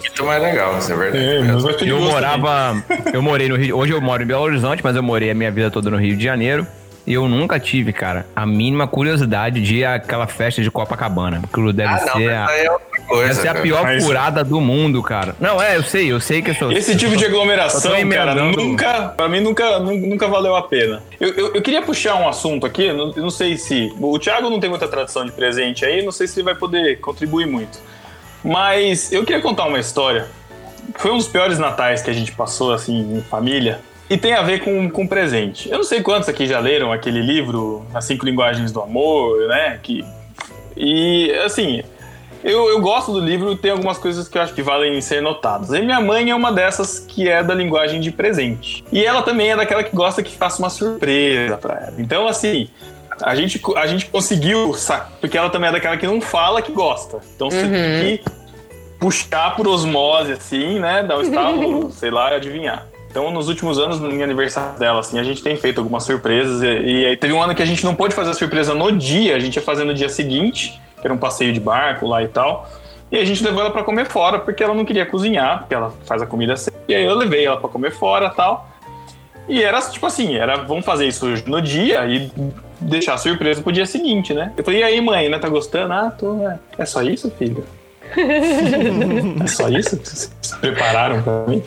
Muito mais legal, isso é verdade. É, Eu morava. Eu morei no Rio. Hoje eu moro em Belo Horizonte, mas eu morei a minha vida toda no Rio de Janeiro. E eu nunca tive, cara, a mínima curiosidade de ir àquela festa de Copacabana. Aquilo deve Ah, não, ser mas a, é coisa. deve ser a cara. pior Mas- furada do mundo, cara. Não, é, eu sei, eu sei que eu sou. Esse tipo de aglomeração, Eu tô cara, emendando. nunca, pra mim nunca, nu- nunca valeu a pena. Eu, eu, eu queria puxar um assunto aqui, não, não sei se. O Thiago não tem muita tradição de presente aí, não sei se ele vai poder contribuir muito. Mas eu queria contar uma história. Foi um dos piores natais que a gente passou, assim, em família. E tem a ver com, com presente. Eu não sei quantos aqui já leram aquele livro, As Cinco Linguagens do Amor, né? Que, e, assim, eu, eu gosto do livro e tem algumas coisas que eu acho que valem ser notadas. E minha mãe é uma dessas que é da linguagem de presente. E ela também é daquela que gosta que faça uma surpresa pra ela. Então, assim, a gente, a gente conseguiu, porque ela também é daquela que não fala que gosta. Então você tem que puxar por osmose, assim, né? Dar um estalo, sei lá, adivinhar. Então, nos últimos anos, no aniversário dela, assim, a gente tem feito algumas surpresas. E, e aí teve um ano que a gente não pôde fazer a surpresa no dia, a gente ia fazer no dia seguinte, que era um passeio de barco lá e tal. E a gente levou ela pra comer fora, porque ela não queria cozinhar, porque ela faz a comida sempre. E aí eu levei ela pra comer fora e tal. E era tipo assim, era vamos fazer isso no dia e deixar a surpresa pro dia seguinte, né? Eu falei, e aí, mãe, né? Tá gostando? Ah, tô. É, é só isso, filho? É só isso? se prepararam pra mim?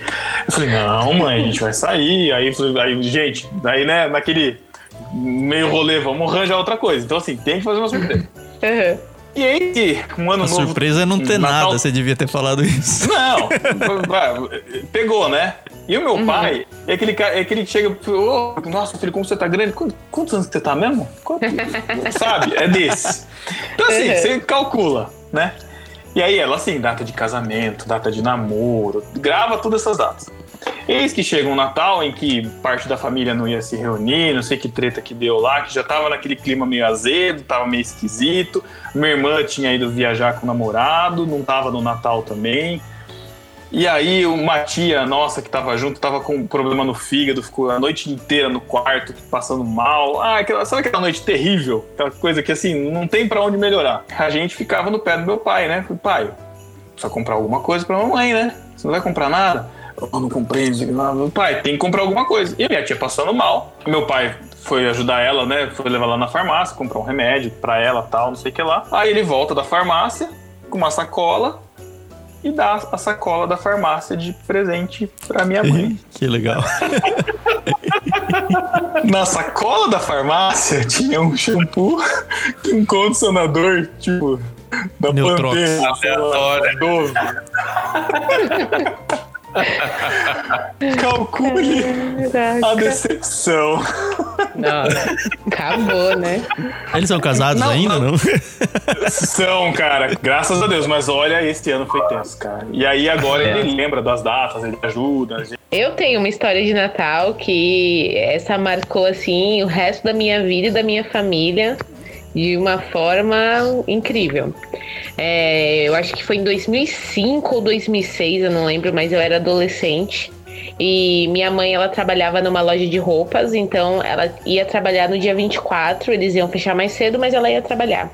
Eu falei, não, mãe, a gente vai sair. Aí, aí gente, daí, né, naquele meio rolê, vamos arranjar outra coisa. Então, assim, tem que fazer uma surpresa. Uhum. E aí, um ano A novo. surpresa é não ter Natal- nada, você devia ter falado isso. não, pegou, né? E o meu pai é aquele, cara, é aquele que chega, ô, nossa, filho, como você tá grande? Quantos, quantos anos que você tá mesmo? Quanto- Sabe? É desse. Então, assim, Uhum. você calcula, né? E aí ela, assim, data de casamento, data de namoro, grava todas essas datas. Eis que chega um Natal em que parte da família não ia se reunir, não sei que treta que deu lá, que já tava naquele clima meio azedo, tava meio esquisito. Minha irmã tinha ido viajar com o namorado, não tava no Natal também. E aí uma tia nossa que tava junto tava com um problema no fígado, ficou a noite inteira no quarto, passando mal. Ah, aquela, sabe aquela noite terrível? Aquela coisa que assim, não tem pra onde melhorar. A gente ficava no pé do meu pai, né? Falei, pai, precisa comprar alguma coisa pra mamãe, né? Você não vai comprar nada? Eu não comprei, não pai, tem que comprar alguma coisa. E a minha tia passando mal. Meu pai foi ajudar ela, né? Foi levar lá na farmácia, comprar um remédio pra ela tal, não sei o que lá. Aí ele volta da farmácia com uma sacola e dá a sacola da farmácia de presente pra minha mãe. que legal. Na sacola da farmácia tinha um shampoo e um condicionador, tipo, da Neutrox. Sei lá, Aleatório. Calcule a Caraca. decepção. Nossa, acabou, né? Eles são casados Não, ainda, não. não? São, cara, graças a Deus. Mas olha, esse ano foi tenso, cara. E aí agora ele lembra das datas, ele ajuda. gente- Eu tenho uma história de Natal que essa marcou assim o resto da minha vida e da minha família de uma forma incrível. É, eu acho que foi em 2005 ou 2006, eu não lembro, mas eu era adolescente. E minha mãe, ela trabalhava numa loja de roupas, então ela ia trabalhar no dia 24, eles iam fechar mais cedo, mas ela ia trabalhar.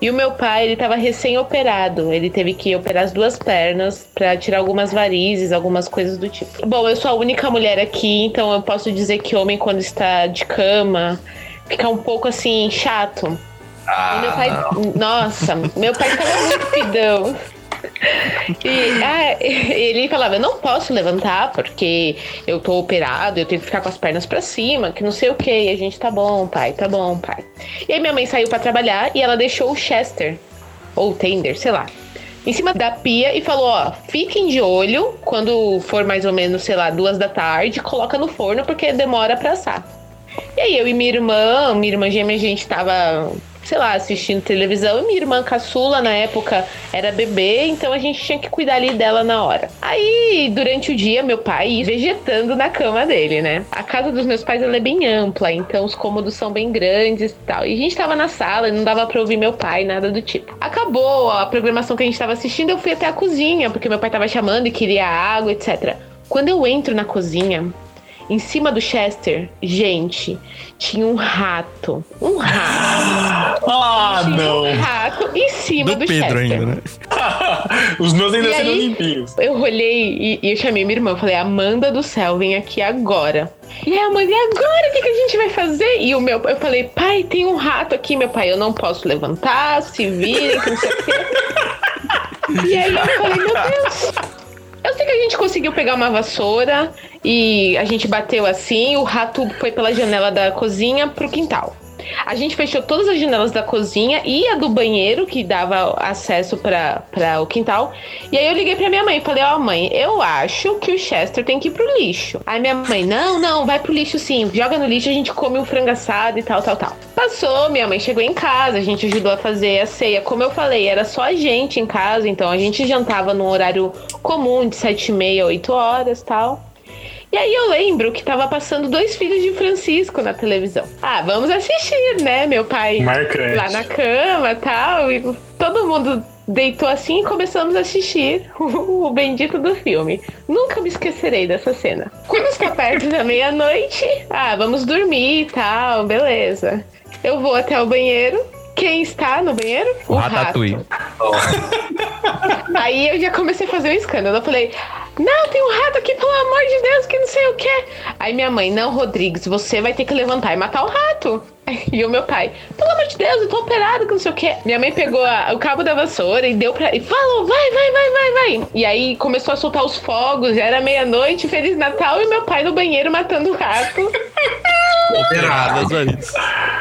E o meu pai, ele tava recém-operado. Ele teve que operar as duas pernas pra tirar algumas varizes, algumas coisas do tipo. Bom, eu sou a única mulher aqui, então eu posso dizer que homem, quando está de cama, fica um pouco assim, chato. E meu pai. Nossa, meu pai tava muito pidão. E ah, ele falava, eu não posso levantar porque eu tô operado, eu tenho que ficar com as pernas pra cima, que não sei o que. A gente, tá bom, pai, tá bom, pai. E aí minha mãe saiu pra trabalhar e ela deixou o Chester, ou Tender, sei lá, em cima da pia e falou, ó, fiquem de olho quando for mais ou menos, sei lá, duas da tarde, coloca no forno porque demora pra assar. E aí eu e minha irmã, minha irmã gêmea, a gente tava sei lá, assistindo televisão. E minha irmã caçula, na época, era bebê, então a gente tinha que cuidar ali dela na hora. Aí, durante o dia, meu pai vegetando na cama dele, né? A casa dos meus pais ela é bem ampla, então os cômodos são bem grandes e tal. E a gente tava na sala, não dava pra ouvir meu pai, nada do tipo. Acabou a programação que a gente tava assistindo, eu fui até a cozinha, porque meu pai tava chamando e queria água, etc. Quando eu entro na cozinha, em cima do Chester, gente, tinha um rato. Um rato. Ah, tinha não. um rato em cima do, Do Pedro Chester. ainda, né? Os meus ainda E seriam aí? limpinhos. Eu olhei e, e eu chamei minha irmã. Falei, Amanda do céu, vem aqui agora. E aí a mãe, e agora? O que, que a gente vai fazer? E o meu, eu falei, pai, tem um rato aqui, meu pai. Eu não posso levantar, se virem, que não sei o quê. E aí eu falei, meu Deus. Eu sei que a gente conseguiu pegar uma vassoura e a gente bateu assim, o rato foi pela janela da cozinha pro quintal. A gente fechou todas as janelas da cozinha e a do banheiro, que dava acesso para o quintal. E aí eu liguei pra minha mãe e falei: Ó, mãe, eu acho que o Chester tem que ir pro lixo. Aí minha mãe: Não, não, vai pro lixo sim. Joga no lixo, a gente come um frango assado e tal, tal, tal. Passou, minha mãe chegou em casa, a gente ajudou a fazer a ceia. Como eu falei, era só a gente em casa, então a gente jantava num horário comum de sete e meia, oito horas tal. E aí eu lembro que tava passando dois filhos de Francisco na televisão. Ah, vamos assistir, né? Meu pai Marcante. lá na cama e tal. E todo mundo deitou assim e começamos a assistir o, bendito do filme. Nunca me esquecerei dessa cena. Quando está perto da meia-noite, ah, vamos dormir e tal, beleza. Eu vou até o banheiro. Quem está no banheiro? O Ratatouille. Aí eu já comecei a fazer um escândalo. Eu falei, não, tem um rato aqui, pelo amor de Deus, que não sei o que. Aí minha mãe, não, Rodrigues, você vai ter que levantar e matar o rato. E o meu pai, pelo amor de Deus, eu tô operado, que não sei o que. Minha mãe pegou a- o cabo da vassoura e deu pra. E falou, vai, vai, vai, vai, vai. E aí começou a soltar os fogos, já era meia-noite, Feliz Natal, e meu pai no banheiro matando o rato,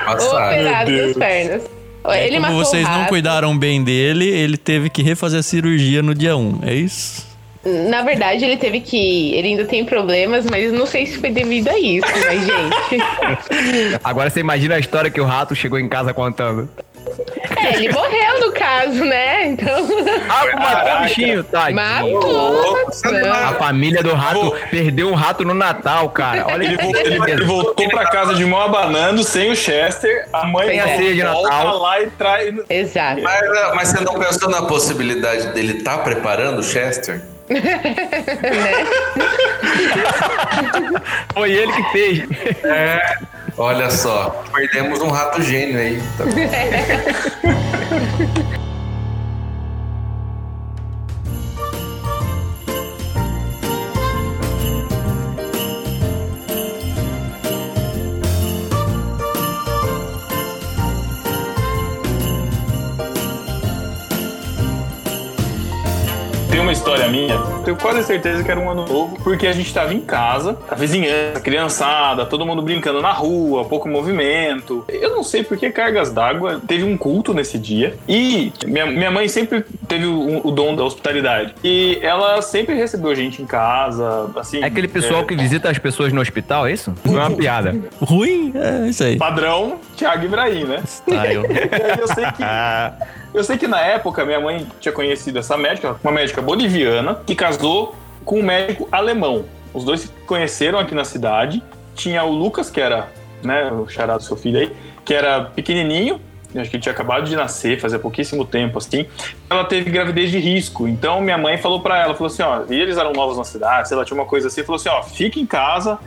Passado. operado Deus. nas pernas. Aí, Ele como matou vocês o não cuidaram bem dele, ele teve que refazer a cirurgia no dia 1, é isso? Na verdade, ele teve que. Ele ainda tem problemas, mas não sei se foi devido a isso, mas, gente. Agora você imagina a história que o rato chegou em casa contando. É, ele morreu no caso, né? Então. Ah, matou o bichinho, tá? Matou. A família do rato perdeu um rato no Natal, cara. Olha Ele, que vo- ele- ele voltou pra casa de mão abanando, sem o Chester. A mãe Sem a ceia de volta Natal. lá e traz. Exato. Mas, mas você não pensou na possibilidade dele estar preparando o Chester? Foi ele que fez. Olha só, perdemos um rato gênio aí. Tá Tem uma história minha, tenho quase certeza que era um ano novo, porque a gente tava em casa, a vizinhança, a criançada, todo mundo brincando na rua, pouco movimento. Eu não sei por que cargas d'água, teve um culto nesse dia. E minha, minha mãe sempre teve o, o dom da hospitalidade. E ela sempre recebeu gente em casa, assim. É aquele pessoal que visita as pessoas no hospital, é isso? Não é uma piada. Ruim? É isso aí. Padrão Thiago Ibrahim, né? Style. Eu sei que. Eu sei que na época minha mãe tinha conhecido essa médica, uma médica boliviana, que casou com um médico alemão. Os dois se conheceram aqui na cidade. Tinha o Lucas, que era, né, o chará do seu filho aí, que era pequenininho, acho que ele tinha acabado de nascer, fazia pouquíssimo tempo, assim. Ela teve gravidez de risco, então minha mãe falou pra ela, falou assim, ó, e eles eram novos na cidade, sei lá, tinha uma coisa assim, falou assim, ó, fica em casa,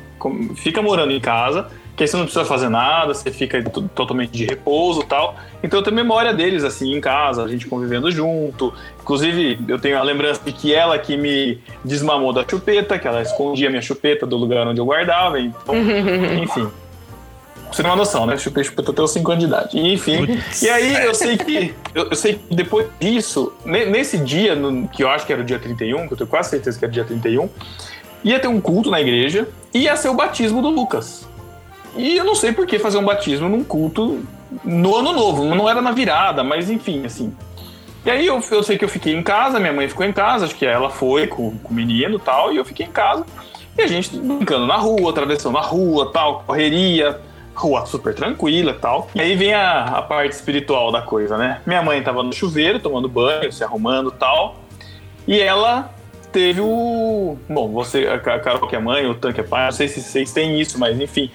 fica morando em casa, que aí você não precisa fazer nada, você fica to- totalmente de repouso e tal. Então eu tenho memória deles, assim, em casa, a gente convivendo junto. Inclusive, eu tenho a lembrança de que ela que me desmamou da chupeta, que ela escondia a minha chupeta do lugar onde eu guardava, então, enfim. Você tem uma noção, né? Chupei chupeta até os 5 anos de idade. E, Enfim. E aí eu sei que. Eu, eu sei que depois disso, ne- nesse dia, no- que eu acho que era o dia 31, que eu tenho quase certeza que era o dia 31, ia ter um culto na igreja e ia ser o batismo do Lucas. E eu não sei por que fazer um batismo num culto no ano novo. Não era na virada, mas enfim, assim. E aí eu, eu sei que eu fiquei em casa, minha mãe ficou em casa, acho que ela foi com, com o menino e tal, e eu fiquei em casa. E a gente brincando na rua, atravessando a rua, tal, correria, rua super tranquila tal. E aí vem a, a parte espiritual da coisa, né? Minha mãe tava no chuveiro, tomando banho, se arrumando tal. E ela teve o. Bom, você, a Carol que é mãe, o Tan que é pai, não sei se vocês têm isso, mas enfim.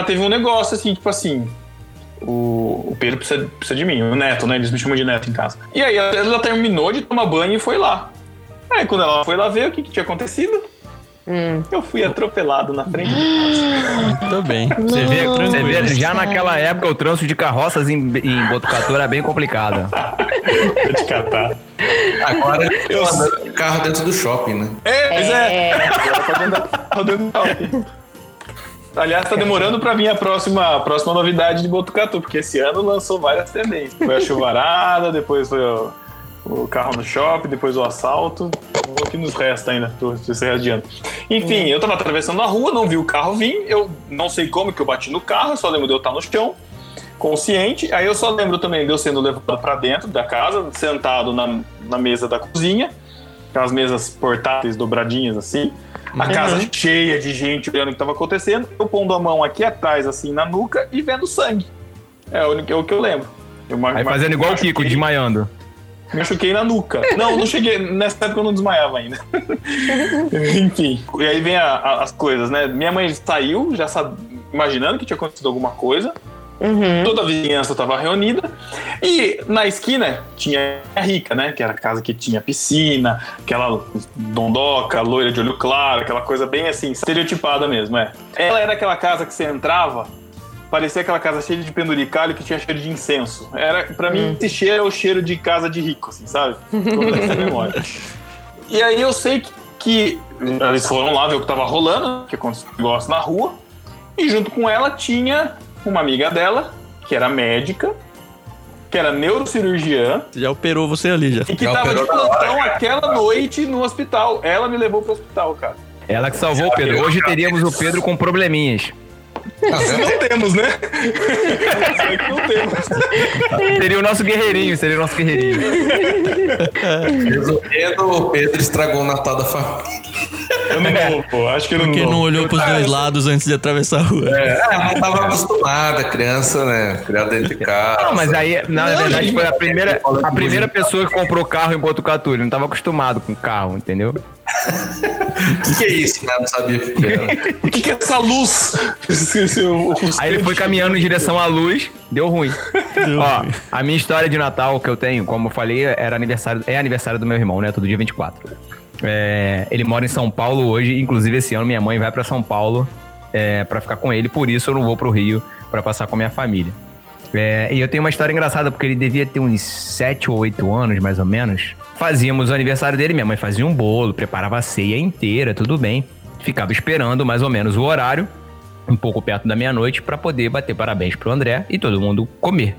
Ela teve um negócio assim, tipo assim. O, o Pedro precisa, precisa de mim, o neto, né? Eles me chamam de neto em casa. E aí ela, terminou de tomar banho e foi lá. Aí quando ela foi lá ver o que, que tinha acontecido, Hum. eu fui atropelado na frente. Tô bem. Você vê, você vê, já naquela época o trânsito de carroças em, em Botucatu era bem complicado. Vou te catar. Agora eu de carro dentro do shopping, né? É, pois é. É. Agora tá tá dentro do shopping. Aliás, tá demorando pra vir a próxima, a próxima novidade de Botucatu, porque esse ano lançou várias tendências. Foi a chuvarada, depois foi o, o carro no shopping, depois o assalto. O que nos resta ainda, se adianta. Enfim, eu tava atravessando a rua, não vi o carro vir, eu não sei como que eu bati no carro, eu só lembro de eu estar no chão, consciente. Aí eu só lembro também de eu sendo levado pra dentro da casa, sentado na, na mesa da cozinha, aquelas mesas portáteis dobradinhas assim. A casa cheia de gente olhando o que estava acontecendo. Eu pondo a mão aqui atrás, assim, na nuca e vendo sangue. É o, único- é o que eu lembro. Eu Aí fazendo igual o Kiko, desmaiando. Me machuquei na nuca. Não, não cheguei. Nessa época eu não desmaiava ainda. Enfim. E aí vem a- a- as coisas, né? Minha mãe saiu, já sabe, imaginando que tinha acontecido alguma coisa. Uhum. Toda a vizinhança estava reunida. E na esquina tinha a rica, né? Que era a casa que tinha piscina, aquela dondoca, loira de olho claro, aquela coisa bem assim, estereotipada mesmo, é. Ela era aquela casa que você entrava, parecia aquela casa cheia de penduricalho que tinha cheiro de incenso. Era, para mim, esse cheiro é o cheiro de casa de rico, assim, sabe? Memória. E aí eu sei que, que eles foram lá ver o que tava rolando, que aconteceu negócio na rua, e junto com ela tinha uma amiga dela, que era médica, que era neurocirurgiã, Já operou você ali já. e que Já tava de na hora, plantão aquela noite no hospital. Ela me levou pro hospital, cara. Ela que salvou o Pedro. Hoje teríamos o Pedro com probleminhas. Não temos, né? Que não temos. Seria o nosso guerreirinho, seria o nosso guerreirinho. Resumindo, o Pedro estragou o Natal da família. Eu não vou, pô. Acho que eu não Porque vou. não olhou pros dois lados antes de atravessar a rua. É, não tava acostumada, criança, né? Criada dentro de casa. Não, mas aí, na Não, verdade, gente, foi a primeira, a primeira pessoa que comprou carro em Botucatu. Ele não tava acostumado com carro, entendeu? O que, que é isso, né? Não sabia o que era. O que, que é essa luz? Aí ele foi caminhando em direção à luz, deu ruim. Ó, a minha história de Natal que eu tenho, como eu falei, era aniversário, é aniversário do meu irmão, né? Todo dia 24. É, ele mora em São Paulo hoje, inclusive esse ano minha mãe vai pra São Paulo é, para ficar com ele, por isso eu não vou pro Rio pra passar com a minha família. É, e eu tenho uma história engraçada, porque ele devia ter uns 7 ou 8 anos, mais ou menos. Fazíamos o aniversário dele, minha mãe fazia um bolo, preparava a ceia inteira, tudo bem. Ficava esperando mais ou menos o horário, um pouco perto da meia-noite, pra poder bater parabéns pro André e todo mundo comer.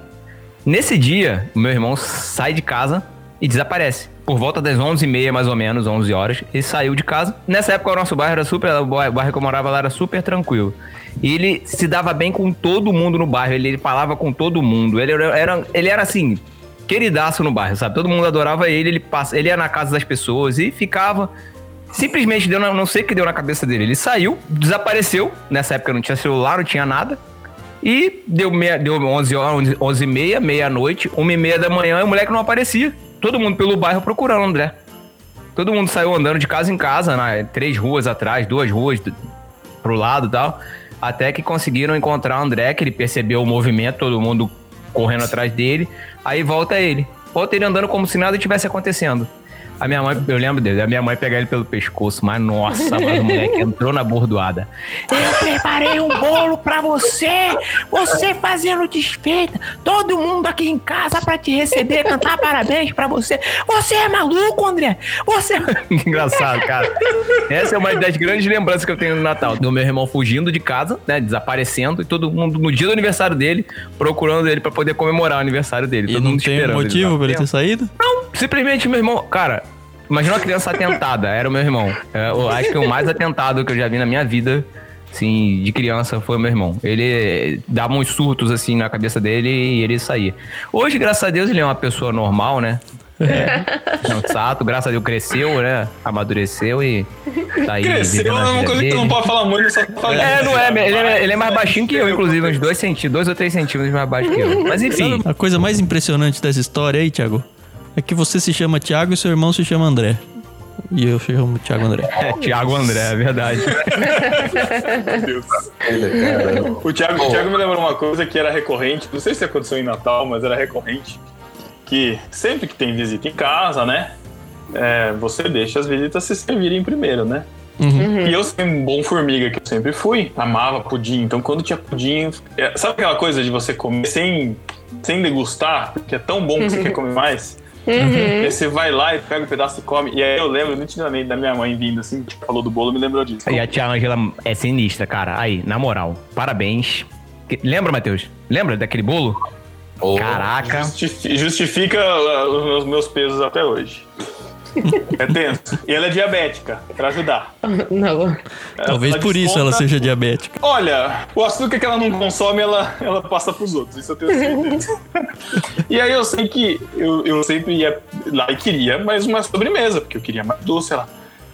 Nesse dia, meu irmão sai de casa e desaparece. Por volta das 11h30, mais ou menos, 11 horas, ele saiu de casa. Nessa época, o nosso bairro era super. O bairro que eu morava lá era super tranquilo. E ele se dava bem com todo mundo no bairro. Ele, ele falava com todo mundo. Ele era- ele era assim, queridaço no bairro, sabe? Todo mundo adorava ele. Ele, passa, ele ia na casa das pessoas e ficava. Simplesmente deu na, não sei o que deu na cabeça dele. Ele saiu, desapareceu. Nessa época não tinha celular, não tinha nada. E deu, meia, deu 11 horas, 11 e meia, meia-noite, uma e meia da manhã e o moleque não aparecia. Todo mundo pelo bairro procurando o André. Todo mundo saiu andando de casa em casa, né? três ruas atrás, duas ruas pro lado e tal. Até que conseguiram encontrar o André, que ele percebeu o movimento, todo mundo correndo atrás dele. Aí volta ele. Volta ele andando como se nada tivesse acontecendo. A minha mãe, eu lembro dele, a minha mãe pegar ele pelo pescoço, mas nossa, mas o moleque entrou na bordoada. Eu preparei um bolo pra você, você fazendo desfeita, todo mundo aqui em casa pra te receber, cantar parabéns pra você. Você é maluco, André? Você. Que engraçado, cara. Essa é uma das grandes lembranças que eu tenho no Natal. Do meu irmão fugindo de casa, né, desaparecendo, e todo mundo no dia do aniversário dele, procurando ele pra poder comemorar o aniversário dele. E todo não mundo tem esperando ele motivo pra ele ter saído? não, simplesmente meu irmão. Cara, imagina uma criança atentada, era o meu irmão. É, eu acho que o mais atentado que eu já vi na minha vida assim, de criança, foi o meu irmão. Ele dava uns surtos, assim, na cabeça dele e ele saía. Hoje, graças a Deus, ele é uma pessoa normal, né? É, sensato, graças a Deus cresceu, né? Amadureceu e tá aí. Cresceu é uma coisa que tu não pode falar muito, só fala É, não é, ele é, ele é mais baixinho que eu, inclusive, uns dois centímetros, dois ou três centímetros mais baixo que eu. Mas enfim, Sabe a coisa mais impressionante dessa história aí, Thiago? É que você se chama Thiago e seu irmão se chama André. E eu chamo Thiago André. é Thiago André, é verdade. O Thiago, o Thiago me lembrou uma coisa que era recorrente, não sei se aconteceu em Natal, mas era recorrente, que sempre que tem visita em casa, né, é, você deixa as visitas se servirem primeiro, né? E eu, sendo um bom formiga que eu sempre fui, amava pudim. Então, quando tinha pudim, é, sabe aquela coisa de você comer sem, sem degustar, porque é tão bom que você quer comer mais? E aí você vai lá e pega um pedaço e come. E aí eu lembro nitidamente da minha mãe vindo assim, que falou do bolo, me lembrou disso. E a tia Angela é sinistra, cara. Aí, na moral, parabéns. Lembra, Matheus? Lembra daquele bolo? Ô, Caraca. Justifi- justifica uh, os meus pesos até hoje. É tenso. E ela é diabética, pra ajudar. Não. Ela- Talvez ela por isso ela desconta- seja diabética. Olha, o açúcar que ela não consome, ela, ela passa pros outros, isso eu tenho certeza. e aí eu sei que eu, eu sempre ia lá e queria mais uma sobremesa, porque eu queria mais doce. Ela,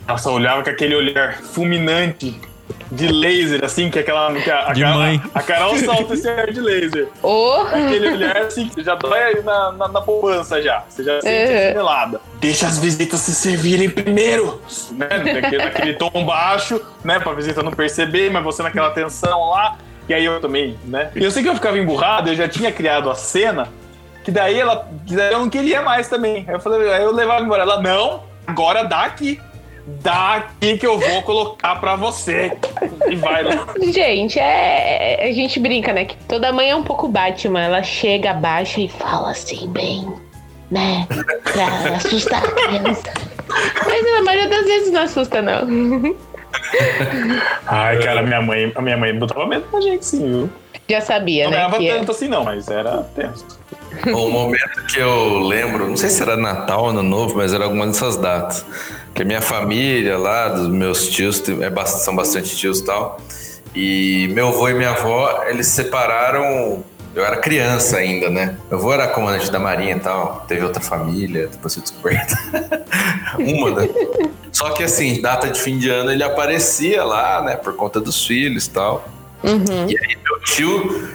ela só olhava com aquele olhar fulminante de laser, assim, que é aquela. Que a, a, De Carol- mãe. a Carol solta esse olhar de laser. Ô, Aquele olhar assim, que já dói aí na, na, na poupança já. Você já sente Uhum. chinelada. Deixa as visitas se servirem primeiro. Né? Naquele, naquele tom baixo, né? Pra visita não perceber, mas você naquela tensão lá. E aí eu também, né? E eu sei que eu ficava emburrado, eu já tinha criado a cena, que daí ela. Que daí eu não queria mais também. Aí eu falei, aí eu levava embora. Ela, não, agora dá aqui. Dá aqui que eu vou colocar pra você. E vai lá. gente, é, a gente brinca, né? Que toda mãe é um pouco Batman. Ela chega, abaixa e fala assim, bem, né? Pra assustar a criança. Mas na maioria das vezes não assusta, não. Ai, cara, minha mãe, a minha mãe botava medo na gente, sim, viu? Já sabia, Não né? ganhava que é- tanto assim, não, mas era tenso. Um momento que eu lembro, não sei se era Natal, Ano Novo, mas era alguma dessas datas. Que a minha família lá, dos meus tios, é, bast- são bastante tios e tal. E meu avô e minha avó, eles se separaram. Eu era criança ainda, né? Meu avô era comandante da Marinha e tal. Teve outra família, depois eu descoberto. Uma, né? Só que assim, data de fim de ano ele aparecia lá, né? Por conta dos filhos e tal. E aí meu tio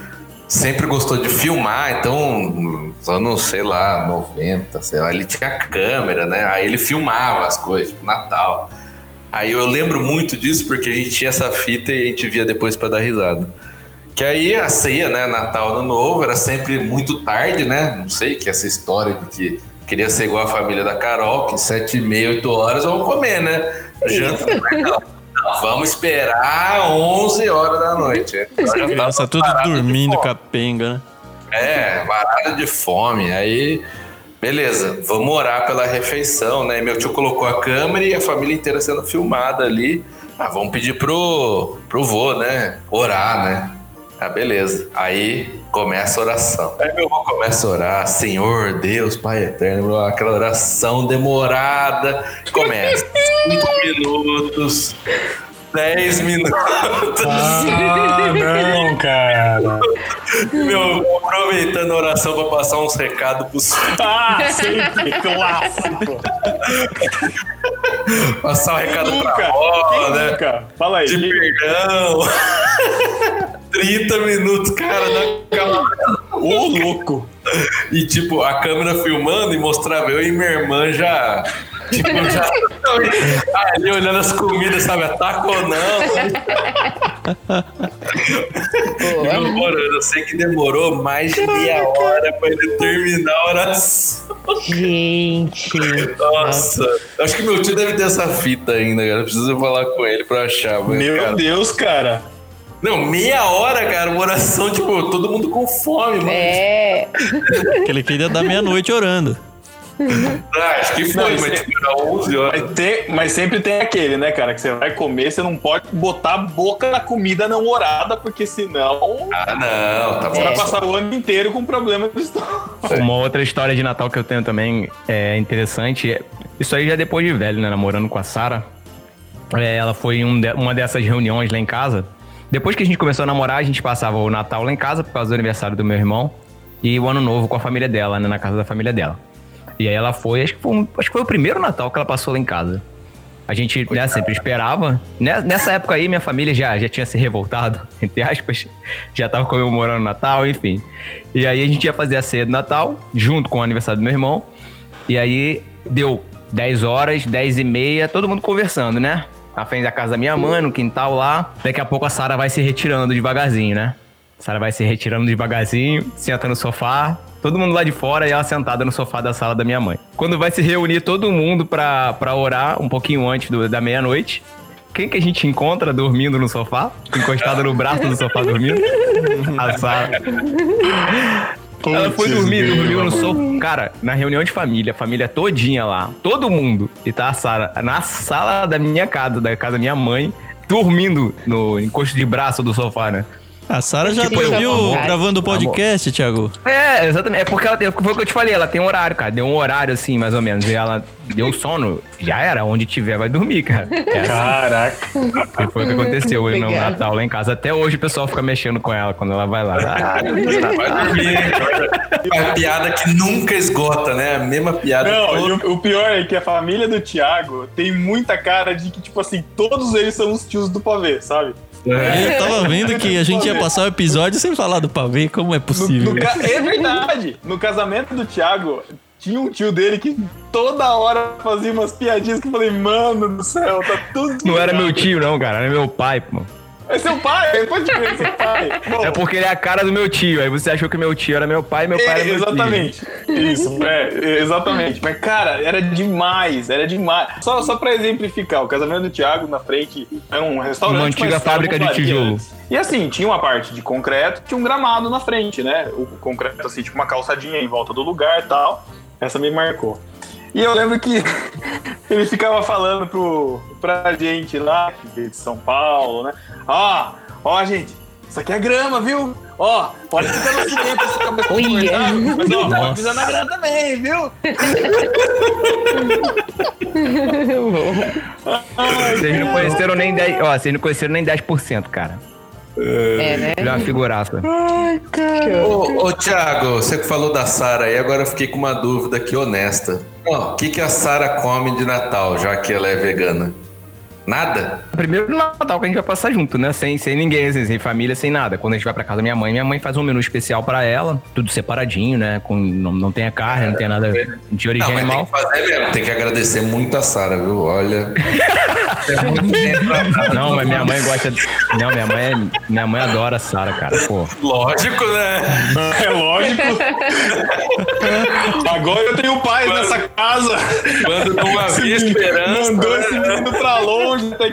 sempre gostou de filmar, então, nos anos, sei lá, 90, sei lá, ele tinha câmera, né? Aí ele filmava as coisas, tipo, Natal. Aí eu lembro muito disso porque a gente tinha essa fita e a gente via depois pra dar risada. Que aí a ceia, né, Natal, Ano Novo, era sempre muito tarde, né? Não sei, que essa história de que queria ser igual a família da Carol, que sete e meia, oito horas vamos comer, né? Janta, vamos esperar 11 horas da noite. Criança tudo de dormindo, capenga, né? É, varada de fome. Aí, beleza, vamos orar pela refeição, né? Meu tio colocou a câmera e a família inteira sendo filmada ali. Ah, vamos pedir pro, pro vô, né? Orar, né? Ah, beleza. Aí começa a oração. Aí meu avô começa a orar, Senhor, Deus, Pai Eterno, aquela oração demorada. Começa. Cinco minutos, dez minutos. Ah, não, cara. Meu, aproveitando a oração para passar uns recados pros Ah, sempre, clássico. Passar o recado Nunca, pra avó, né? nunca? Fala aí. De perdão. 30 minutos, cara, na Ô, louco. E tipo, a câmera filmando e mostrava eu e minha irmã já. Tipo, já. Ali olhando as comidas, sabe? Ataca ou não. Eu orando. Eu sei que demorou mais de meia hora pra ele terminar a oração. Gente. Nossa. Acho que meu tio deve ter essa fita ainda, cara. Preciso falar com ele pra achar. mas, Meu cara, Deus, cara. Não, meia hora, cara, uma oração, tipo, todo mundo com fome, mano. É. Aquele que ainda dá meia-noite orando. Ah, acho que foi, Não, mas isso tipo, era 11 horas. Mas, tem- mas sempre tem aquele, né, cara? Que você vai comer, você não pode botar a boca na comida não orada, porque senão Ah, não, tá você bom. vai passar o ano inteiro com problema de estômago. Uma outra história de Natal que eu tenho também é interessante. Isso aí já depois de velho, né? Namorando com a Sara. É, ela foi em um de- uma dessas reuniões lá em casa. Depois que a gente começou a namorar, a gente passava o Natal lá em casa por causa do aniversário do meu irmão e o Ano Novo com a família dela, né, na casa da família dela. E aí ela foi, acho que foi, um- acho que foi o primeiro Natal que ela passou lá em casa. A gente né, sempre esperava. Né, Nessa época aí, minha família já, já tinha se revoltado, entre aspas. Já tava comemorando o Natal, enfim. E aí a gente ia fazer a ceia do Natal, junto com o aniversário do meu irmão. E aí deu 10 horas, 10 e meia, todo mundo conversando, né? Na frente da casa da minha mãe, no quintal lá. Daqui a pouco a Sara vai se retirando devagarzinho, né? A Sara vai se retirando devagarzinho, senta no sofá. Todo mundo lá de fora e ela sentada no sofá da sala da minha mãe. Quando vai se reunir todo mundo pra, pra orar um pouquinho antes do- da meia-noite, quem que a gente encontra dormindo no sofá? Encostado no braço do sofá dormindo? A Sara. Ela foi dormir, dormiu no sofá. Cara, na reunião de família, família todinha lá, todo mundo. E tá a Sara na sala da minha casa, da casa da minha mãe, dormindo no encosto de braço do sofá, né? A Sara já Tipo, amor. gravando o podcast, Thiago. É, exatamente. É porque ela tem, foi o que eu te falei, ela tem um horário, cara. Deu um horário assim, mais ou menos. E ela deu sono. Já era, onde tiver vai dormir, cara. É assim. Caraca. E foi o que aconteceu no Obrigada. Natal lá em casa. Até hoje o pessoal fica mexendo com ela quando ela vai lá. Ah, Vai dormir. A piada que nunca esgota, né? A mesma piada. Não, e o, o pior é que a família do Thiago tem muita cara de que, tipo assim, todos eles são os tios do pavê, sabe? Eu tava vendo que a gente ia passar o episódio sem falar do pavê, como é No- possível? no ca- é verdade! No casamento do Thiago, tinha um tio dele que toda hora fazia umas piadinhas que eu falei, mano do céu, tá tudo. Não era meu errado." tio, não, cara. Era meu pai, pô. É seu pai, depois de ver seu pai. Bom, É porque ele é a cara do meu tio. Aí você achou que meu tio era meu pai e meu pai era meu tio. exatamente. Isso, é, exatamente. Mas, cara, era demais, era demais. Só, só pra exemplificar, o casamento do Thiago na frente era um restaurante. Uma antiga fábrica de tijolo. E assim, tinha uma parte de concreto, tinha um gramado na frente, né? O concreto, assim, tipo uma calçadinha em volta do lugar e tal. Essa me marcou. E eu lembro que ele ficava falando pro, pra gente lá, que veio de São Paulo, né? Ó, ó, gente, isso aqui é grama, viu? Ó, pode ficar no cimento essa cabeça Olha. confortável, mas ó, Nossa. pode pisar na grama também, viu? Ai, Vocês não conheceram nem 10%. Ó, vocês não conheceram nem 10%, cara. É, né? Ele é uma figuraça. Ô, ô Thiago, você que falou da Sara aí, agora eu fiquei com uma dúvida aqui honesta. O que, que a Sara come de Natal, já que ela é vegana? Nada? Primeiro Natal que a gente vai passar junto, né? Sem, sem ninguém, assim, sem família, sem nada. Quando a gente vai pra casa da minha mãe, minha mãe faz um menu especial pra ela, tudo separadinho, né? Com, não, não tem a carne, não tem nada de origem Não, mas tem animal. que fazer mesmo. Tem que agradecer muito a Sara, viu? Olha. é muito. Não, mas minha mãe gosta. de- Não, minha mãe, é- minha mãe adora a Sara, cara. Pô. Lógico, né? É lógico. Agora eu tenho paz nessa casa. Quando não havia esperança. Mandou esse né? menino pra longe. Aqui.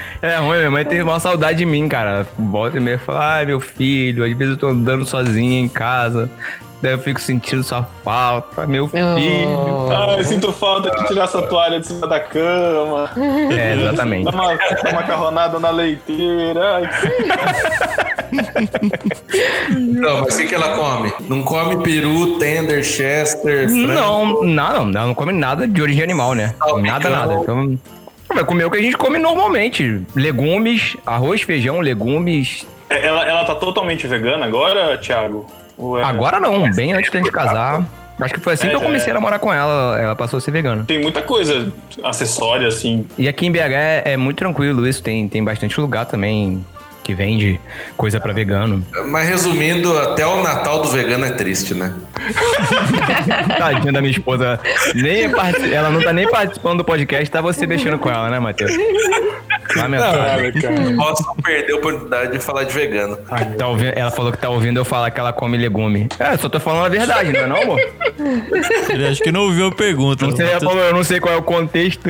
É ruim, minha mãe tem uma saudade de mim, cara. Volta e meia fala, ai meu filho, às vezes eu tô andando sozinha em casa. Daí eu fico sentindo sua falta, meu filho. Ai, sinto falta de tirar essa toalha de cima da cama. É, exatamente. Dá uma, uma carronada na leiteira. Não, mas o que, ela come? Não come peru, tender, chester, frango? Não, não, não, ela não come nada de origem animal, né? Nada, nada. Então, vai comer o que a gente come normalmente. Legumes, arroz, feijão, legumes. Ela, ela tá totalmente vegana agora, Thiago? É- Agora não, bem antes da gente casar. Acho que foi assim que eu comecei a namorar com ela. Ela passou a ser vegana. Tem muita coisa acessória, assim. E aqui em BH é, é muito tranquilo isso. Tem, tem bastante lugar também que vende coisa pra vegano. Mas resumindo, até o Natal do vegano é triste, né? Tadinha da minha esposa. Nem é ela não tá nem participando do podcast, tá você mexendo com ela, né, Matheus? Lamentável. Não posso perder a oportunidade de falar de vegano. Tá ouvindo- ela falou que tá ouvindo eu falar que ela come legume. É, só tô falando a verdade, não é não, amor? Ele acho que não ouviu a pergunta. Não sei, falou, eu não sei qual é o contexto.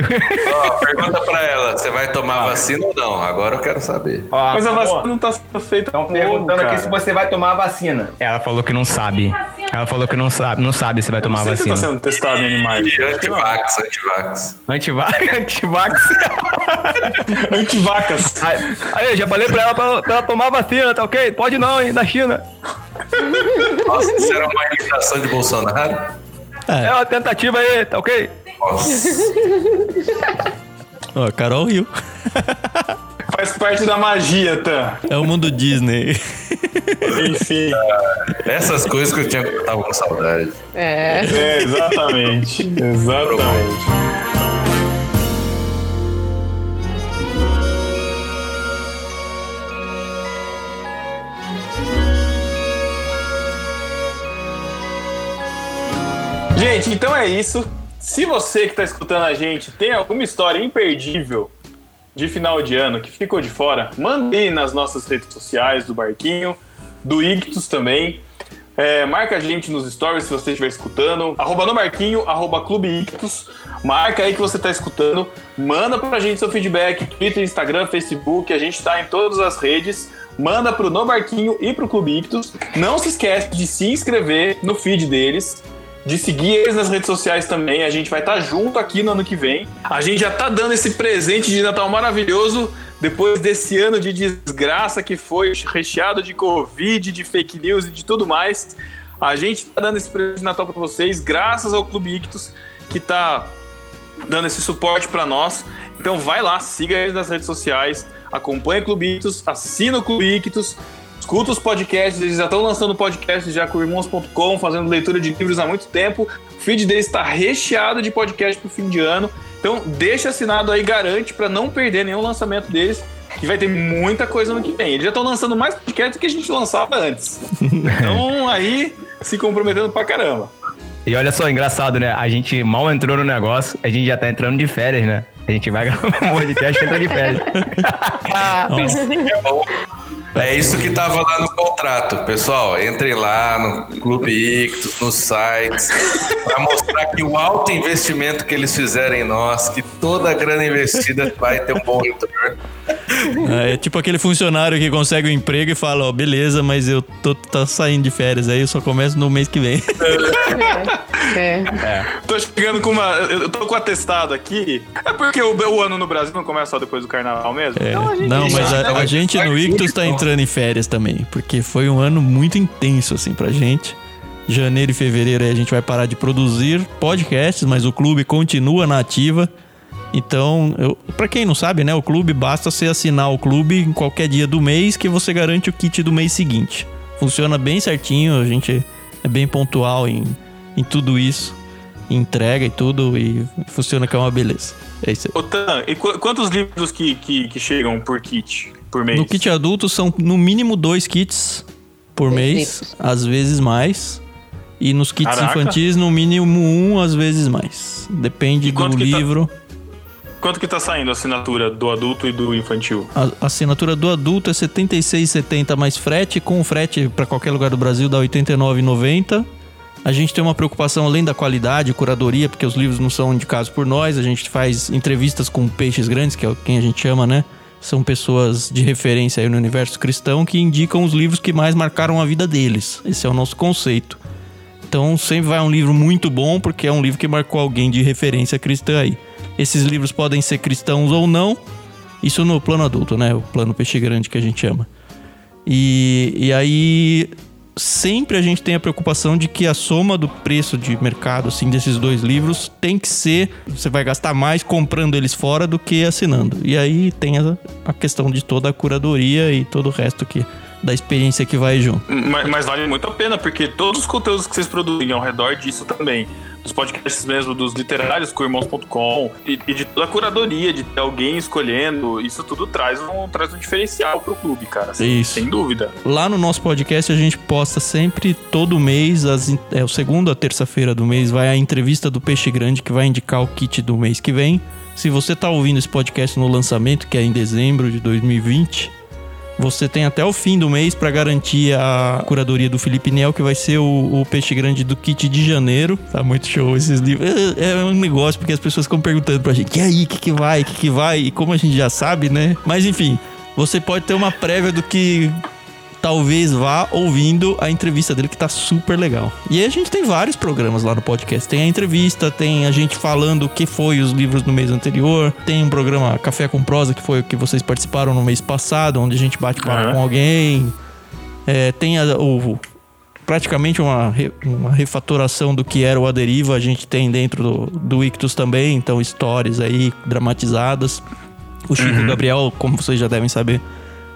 Ó, pergunta pra ela, você vai tomar vacina ou não? Agora eu quero saber. Ó, Mas a vacina não tá sendo feita. Estão perguntando aqui se você vai tomar a vacina. Ela falou que não sabe. Ela falou que não sabe, não sabe se vai tomar a sei se tá vacina. sendo testado em animais. Antivax, antivax. Antivax, antivax. Antivacas. Aí, aí, eu já falei pra ela pra, pra ela tomar vacina, tá ok? Pode não, hein, da China. Nossa, isso era uma imitação de Bolsonaro? É uma tentativa aí, tá ok? Nossa. Ó, Carol riu. Faz parte da magia, Tan. É o mundo Disney. Enfim. Essas coisas que eu tinha tava com saudade. É. É, exatamente. Exatamente. Gente, então é isso. Se você que está escutando a gente tem alguma história imperdível de final de ano que ficou de fora, mande nas nossas redes sociais do Barquinho, do Ictus também. É, marca a gente nos stories se você estiver escutando. Arroba no Marquinho, arroba Clube Ictus. Marca aí que você está escutando. Manda pra gente seu feedback. Twitter, Instagram, Facebook. A gente está em todas as redes. Manda pro No Barquinho e pro Clube Ictus. Não se esquece de se inscrever no feed deles. De seguir eles nas redes sociais também. A gente vai estar junto aqui no ano que vem. A gente já tá dando esse presente de Natal maravilhoso depois desse ano de desgraça que foi recheado de Covid, de fake news e de tudo mais. A gente tá dando esse presente de Natal para vocês, graças ao Clube Ictus, que tá dando esse suporte para nós. Então vai lá, siga eles nas redes sociais, acompanhe o Clube Ictus, assina o Clube Ictus, escuta os podcasts, eles já estão lançando podcast já com irmãos.com, fazendo leitura de livros há muito tempo. O feed deles está recheado de podcast pro fim de ano. Então deixa assinado aí, garante para não perder nenhum lançamento deles, que vai ter muita coisa no que vem. Eles já estão lançando mais podcast do que a gente lançava antes. Então aí se comprometendo pra caramba. E olha só, engraçado, né? A gente mal entrou no negócio, a gente já tá entrando de férias, né? A gente vai gravar um podcast e entra de férias. É isso que tava lá no contrato. Pessoal, entrem lá no Clube Ictus, nos sites, para mostrar que o alto investimento que eles fizeram em nós, que toda a grana investida vai ter um bom retorno. É tipo aquele funcionário que consegue um emprego e fala, ó, beleza, mas eu tô, tô saindo de férias, aí eu só começo no mês que vem. É. Tô chegando com uma. Eu tô com atestado aqui. É porque o, o ano no Brasil não começa só depois do carnaval mesmo? É, Então a gente não, mas a, a gente no Ictus tá entrando em férias também, porque foi um ano muito intenso, assim, pra gente. Janeiro e fevereiro a gente vai parar de produzir podcasts, mas o clube continua na ativa. Então, eu, para quem não sabe, né, o clube basta você assinar o clube em qualquer dia do mês que você garante o kit do mês seguinte. Funciona bem certinho, a gente é bem pontual em, em tudo isso, entrega e tudo, e funciona que é uma beleza. É isso aí. Ô, Tan, e qu- quantos livros que, que, que chegam por kit, por mês? No kit adulto são no mínimo dois kits por Dois mês, livros. às vezes mais. E nos kits Caraca. infantis, no mínimo um, às vezes mais. Depende do tá- livro. Quanto que tá saindo a assinatura do adulto e do infantil? A assinatura do adulto é R$ 76,70 mais frete. Com o frete para qualquer lugar do Brasil dá R$ 89,90. A gente tem uma preocupação além da qualidade, curadoria, porque os livros não são indicados por nós. A gente faz entrevistas com peixes grandes, que é quem a gente chama, né? São pessoas de referência aí no universo cristão que indicam os livros que mais marcaram a vida deles. Esse é o nosso conceito. Então sempre vai um livro muito bom, porque é um livro que marcou alguém de referência cristã aí. Esses livros podem ser cristãos ou não, isso no plano adulto, né? O plano peixe grande que a gente chama. E, e aí sempre a gente tem a preocupação de que a soma do preço de mercado assim desses dois livros tem que ser você vai gastar mais comprando eles fora do que assinando. E aí tem a, a questão de toda a curadoria e todo o resto que da experiência que vai junto. Mas, mas vale muito a pena, porque todos os conteúdos que vocês produzem ao redor disso também, dos podcasts mesmo, dos literários com irmãos.com e, e de toda a curadoria, de ter alguém escolhendo, isso tudo traz um, traz um diferencial pro clube, cara. Sem, Isso. sem dúvida. Lá no nosso podcast a gente posta sempre todo mês, as, é o segundo a terça-feira do mês, vai a entrevista do Peixe Grande que vai indicar o kit do mês que vem. Se você tá ouvindo esse podcast no lançamento, que é em dezembro de 2020, você tem até o fim do mês para garantir a curadoria do Felipe Nel, que vai ser o, o Peixe Grande do kit de janeiro. Tá muito show esses livros. É, é um negócio porque as pessoas ficam perguntando pra gente: e aí, o que, que vai, o que, que vai? E como a gente já sabe, né? Mas enfim, você pode ter uma prévia do que talvez vá ouvindo a entrevista dele, que tá super legal. E aí a gente tem vários programas lá no podcast. Tem a entrevista, tem a gente falando o que foi os livros no mês anterior, tem um programa Café com Prosa, que foi o que vocês participaram no mês passado, onde a gente bate papo Aham. com alguém. É, tem a- o, praticamente uma, re- uma refatoração do que era o A Deriva, a gente tem dentro do, do Ictus também, então histórias aí dramatizadas. O Chico Gabriel, como vocês já devem saber,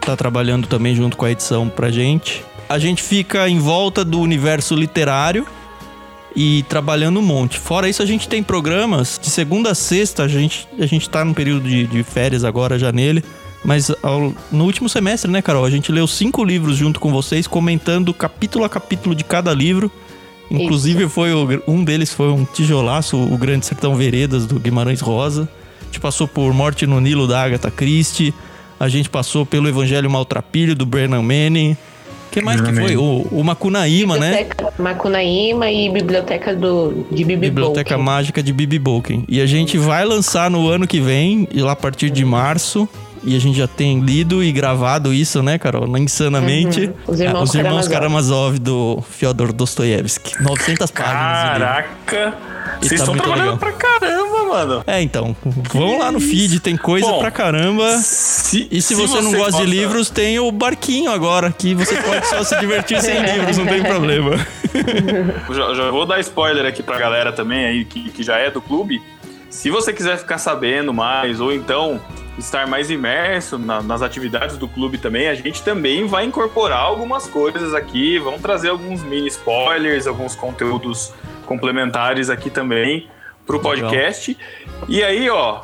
tá trabalhando também junto com a edição pra gente. A gente fica em volta do universo literário e trabalhando um monte. Fora isso, a gente tem programas de segunda a sexta, a gente, a gente tá num período de, de férias agora já nele. Mas ao- no último semestre, né, Carol? A gente leu cinco livros junto com vocês, comentando capítulo a capítulo de cada livro. Inclusive, foi o- um deles foi um tijolaço, o Grande Sertão Veredas, do Guimarães Rosa. A gente passou por Morte no Nilo, da Agatha Christie. A gente passou pelo Evangelho Maltrapilho, do Brennan Manning. que mais que foi? O, o Macunaíma, né? Biblioteca Macunaíma e Biblioteca do, de Bibi Biblioteca. Mágica de Bibi Bolkin. E a gente vai lançar no ano que vem, e lá a partir de março. E a gente já tem lido e gravado isso, né, Carol? Insanamente. Uhum. Os Irmãos Ah, Os Irmãos Karamazov. Karamazov do Fyodor Dostoiévski. 900 páginas. Caraca! Vocês tá estão muito trabalhando legal. pra caramba, mano. É, então. Vão lá no feed, tem coisa Bom, pra caramba. Se, E se, você, não gosta de livros, tem o barquinho agora, que você pode só se divertir sem livros, não tem problema. Já, já vou dar spoiler aqui pra galera também aí que, que já é do clube. Se você quiser ficar sabendo mais, ou então estar mais imerso na- nas atividades do clube também, a gente também vai incorporar algumas coisas aqui. Vamos trazer alguns mini spoilers, alguns conteúdos complementares aqui também pro Legal. podcast. E aí, ó,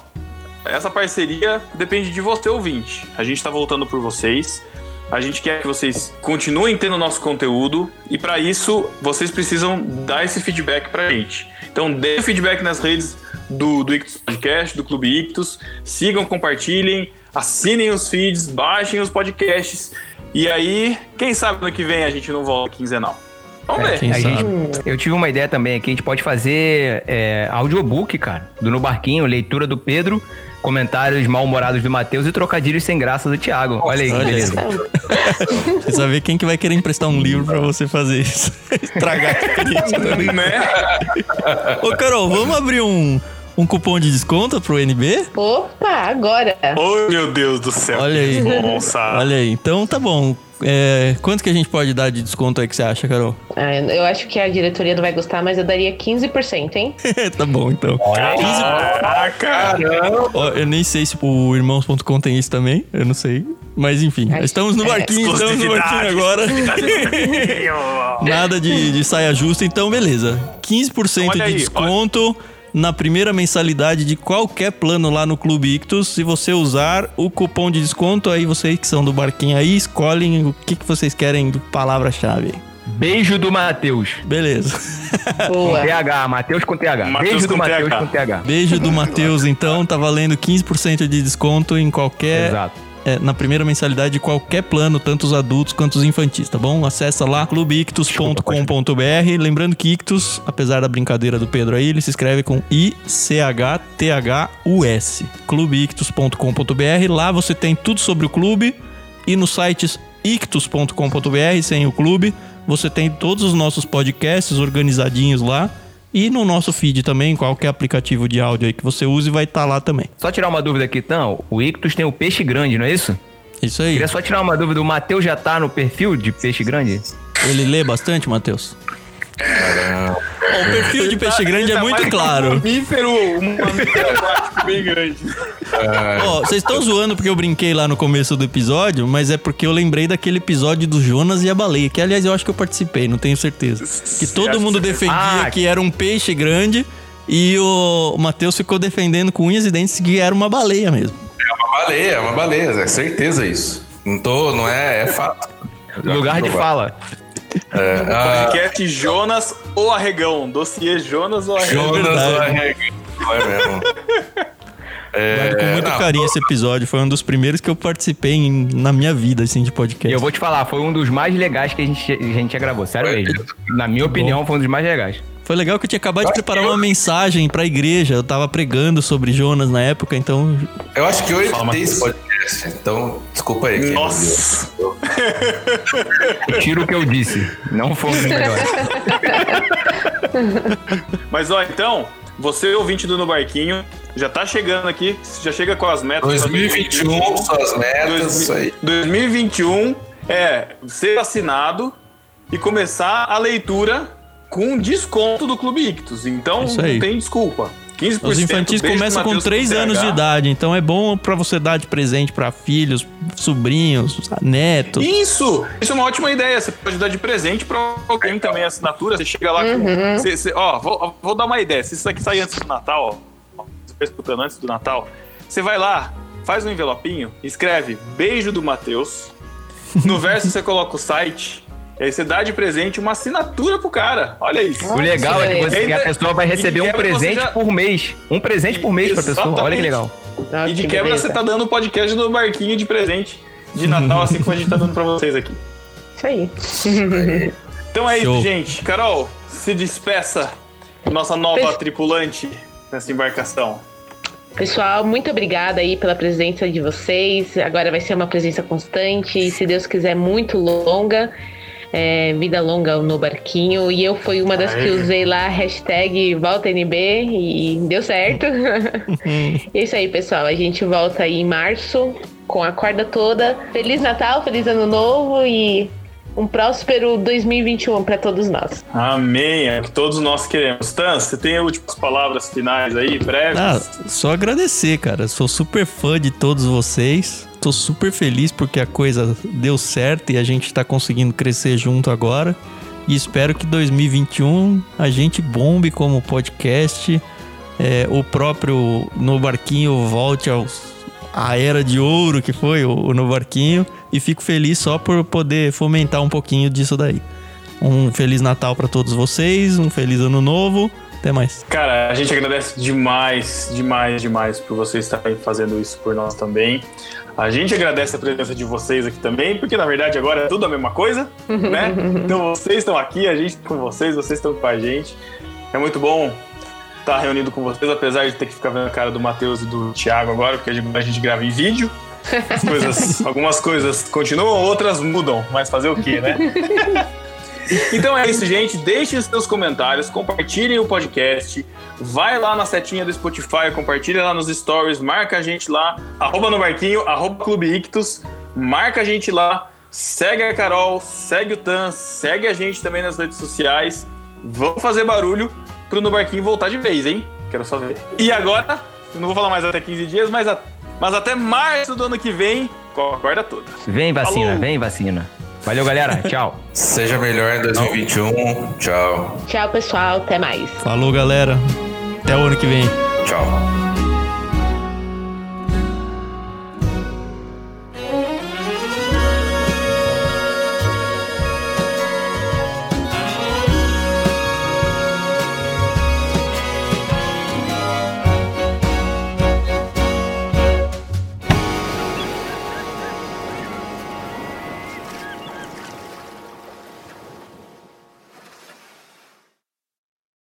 essa parceria depende de você, ouvinte. A gente tá voltando por vocês. A gente quer que vocês continuem tendo nosso conteúdo e para isso vocês precisam dar esse feedback pra gente. Então dê o feedback nas redes do, do Ictus Podcast, do Clube Ictus. Sigam, compartilhem, assinem os feeds, baixem os podcasts. E aí, quem sabe no que vem a gente não volta quinzenal. Vamos É, ver. Gente- eu tive uma ideia também aqui, a gente pode fazer é, audiobook, cara, do No Barquinho, leitura do Pedro, comentários mal-humorados do Matheus e trocadilhos sem graça do Thiago. Olha aí, Olha beleza. Precisa ver quem que vai querer emprestar um livro pra você fazer isso. Estragar a experiência. Né? Ô, Carol, vamos abrir um, um cupom de desconto pro NB? Opa, agora. Oh, meu Deus do céu. Olha aí. Nossa. Olha aí, então tá bom. É, quanto que a gente pode dar de desconto aí que você acha, Carol? Ah, eu acho que a diretoria não vai gostar, mas eu daria 15%, hein? tá bom, então. 15... Caraca! Ó, eu nem sei se o irmãos.com tem isso também, eu não sei. Mas enfim, Ai, estamos no é, barquinho, estamos no barquinho agora. Nada de, de saia justa, então beleza. 15% Olha de aí, desconto na primeira mensalidade de qualquer plano lá no Clube Ictus. Se você usar o cupom de desconto, aí vocês que são do barquinho aí, escolhem o que, que vocês querem do palavra-chave. Beijo do Matheus. Beleza. Boa. TH, Matheus com TH. Matheus Beijo do Matheus TH. com TH. Beijo do Matheus, então, tá valendo 15% de desconto em qualquer Exato. É, na primeira mensalidade de qualquer plano, tanto os adultos quanto os infantis, tá bom? Acessa lá clubeictus.com.br. Lembrando que Ictus, apesar da brincadeira do Pedro aí, ele se escreve com I-C-H-T-H-U-S. clubeictus.com.br. Lá você tem tudo sobre o clube e no site ictus.com.br, sem o clube, você tem todos os nossos podcasts organizadinhos lá. E no nosso feed também, qualquer aplicativo de áudio aí que você use, vai estar lá também. Só tirar uma dúvida aqui, então. O Ictus tem o peixe grande, não é isso? Isso aí. Queria só tirar uma dúvida. O Matheus já tá no perfil de peixe grande? Ele lê bastante, Matheus? O perfil de peixe grande é muito que Um claro. mamífero, um mamífero aquático bem grande. Ó, vocês estão zoando porque eu brinquei lá no começo do episódio, mas é porque eu lembrei daquele episódio do Jonas e a baleia, que aliás eu acho que eu participei, não tenho certeza. Que todo mundo defendia Ah, que era um peixe grande e o Matheus ficou defendendo com unhas e dentes que era uma baleia mesmo. É uma baleia, é uma baleia, é certeza isso. Não tô, não é, é fato. Lugar de fala. É, ah, Podcast Jonas ou Arregão. Dossiê Jonas ou Arregão. Jonas verdade. Arregão, é mesmo. É, Guardo com muito não, carinho esse episódio, foi um dos primeiros que eu participei em- na minha vida, assim, de E podcast. eu vou te falar, foi um dos mais legais que a gente, a gente já gravou. Sério mesmo. Na minha opinião, foi um dos mais legais. Foi legal que eu tinha acabado de preparar uma mensagem pra igreja, eu tava pregando sobre Jonas na época, então Eu acho que eu editei esse podcast, então desculpa aí. Nossa. Tiro o que eu disse. Não foi um dos melhores. Mas ó, então, você ouvinte do No Barquinho, já tá chegando aqui, já chega com as metas. 2021, suas metas, isso aí. 2021 é ser assinado e começar a leitura com desconto do Clube Ictus. Então Isso aí. não tem desculpa. 15% Os infantis começam com Matheus 3 TH. anos de idade, então é bom pra você dar de presente pra filhos, sobrinhos, netos. Isso! Isso é uma ótima ideia. Você pode dar de presente pra alguém também a assinatura. Você chega lá com. Você, você- ó, vou, vou dar uma ideia. Se isso aqui sair antes do Natal, ó, escutando antes do Natal, você vai lá, faz um envelopinho, escreve beijo do Matheus. No verso você coloca o site. E aí você dá de presente uma assinatura pro cara. Olha isso. O legal é que, você, que a pessoa vai receber um presente já- por mês. Um presente por mês pra pessoa. Olha que Exatamente. legal. Ah, E de que quebra beleza. você tá dando o podcast do barquinho de presente de Natal, assim como a gente tá dando pra vocês aqui. Isso aí. Então é Show. isso, gente. Carol, se despeça, nossa nova tripulante nessa embarcação. Pessoal, muito obrigada aí pela presença de vocês. Agora vai ser uma presença constante e, se Deus quiser, muito longa. É, vida longa no barquinho. E eu fui uma das que Aê. usei lá a hashtag VoltaNB e deu certo. e é isso aí, pessoal. A gente volta aí em março com a corda toda. Feliz Natal, feliz Ano Novo e um próspero 2021 para todos nós. Amém, é o que todos nós queremos. Tan, você tem últimas palavras finais aí, breves? Ah, só agradecer, cara. Sou super fã de todos vocês. Tô super feliz porque a coisa deu certo e a gente tá conseguindo crescer junto agora. E espero que 2021 a gente bombe como podcast. É, o próprio No Barquinho volte aos, à era de ouro que foi o, o No Barquinho. E fico feliz só por poder fomentar um pouquinho disso daí. Um Feliz Natal para todos vocês, um Feliz Ano Novo. Até mais. Cara, a gente agradece demais, demais, demais por vocês estarem fazendo isso por nós também. A gente agradece a presença de vocês aqui também, porque na verdade agora é tudo a mesma coisa, né? Então vocês estão aqui, a gente tá com vocês, vocês estão com a gente. É muito bom estar reunido com vocês, apesar de ter que ficar vendo a cara do Matheus e do Thiago agora, porque a gente grava em vídeo. As coisas, algumas coisas continuam, outras mudam, mas fazer o quê, né? Então é isso, gente. Deixem os seus comentários, compartilhem o podcast. Vai lá na setinha do Spotify, compartilha lá nos stories, marca a gente lá, arroba no barquinho, arroba Clube Ictus, marca a gente lá, segue a Carol, segue o Tan, segue a gente também nas redes sociais. Vamos fazer barulho pro No Barquinho voltar de vez, hein? Quero só ver. E agora, não vou falar mais até 15 dias, mas, a- mas até março do ano que vem, com a corda toda. Vem vacina, Falou. vem vacina. Valeu, galera. Tchau. Seja melhor em 2021. Tchau. Tchau, pessoal. Até mais. Falou, galera. Até o ano que vem. Tchau.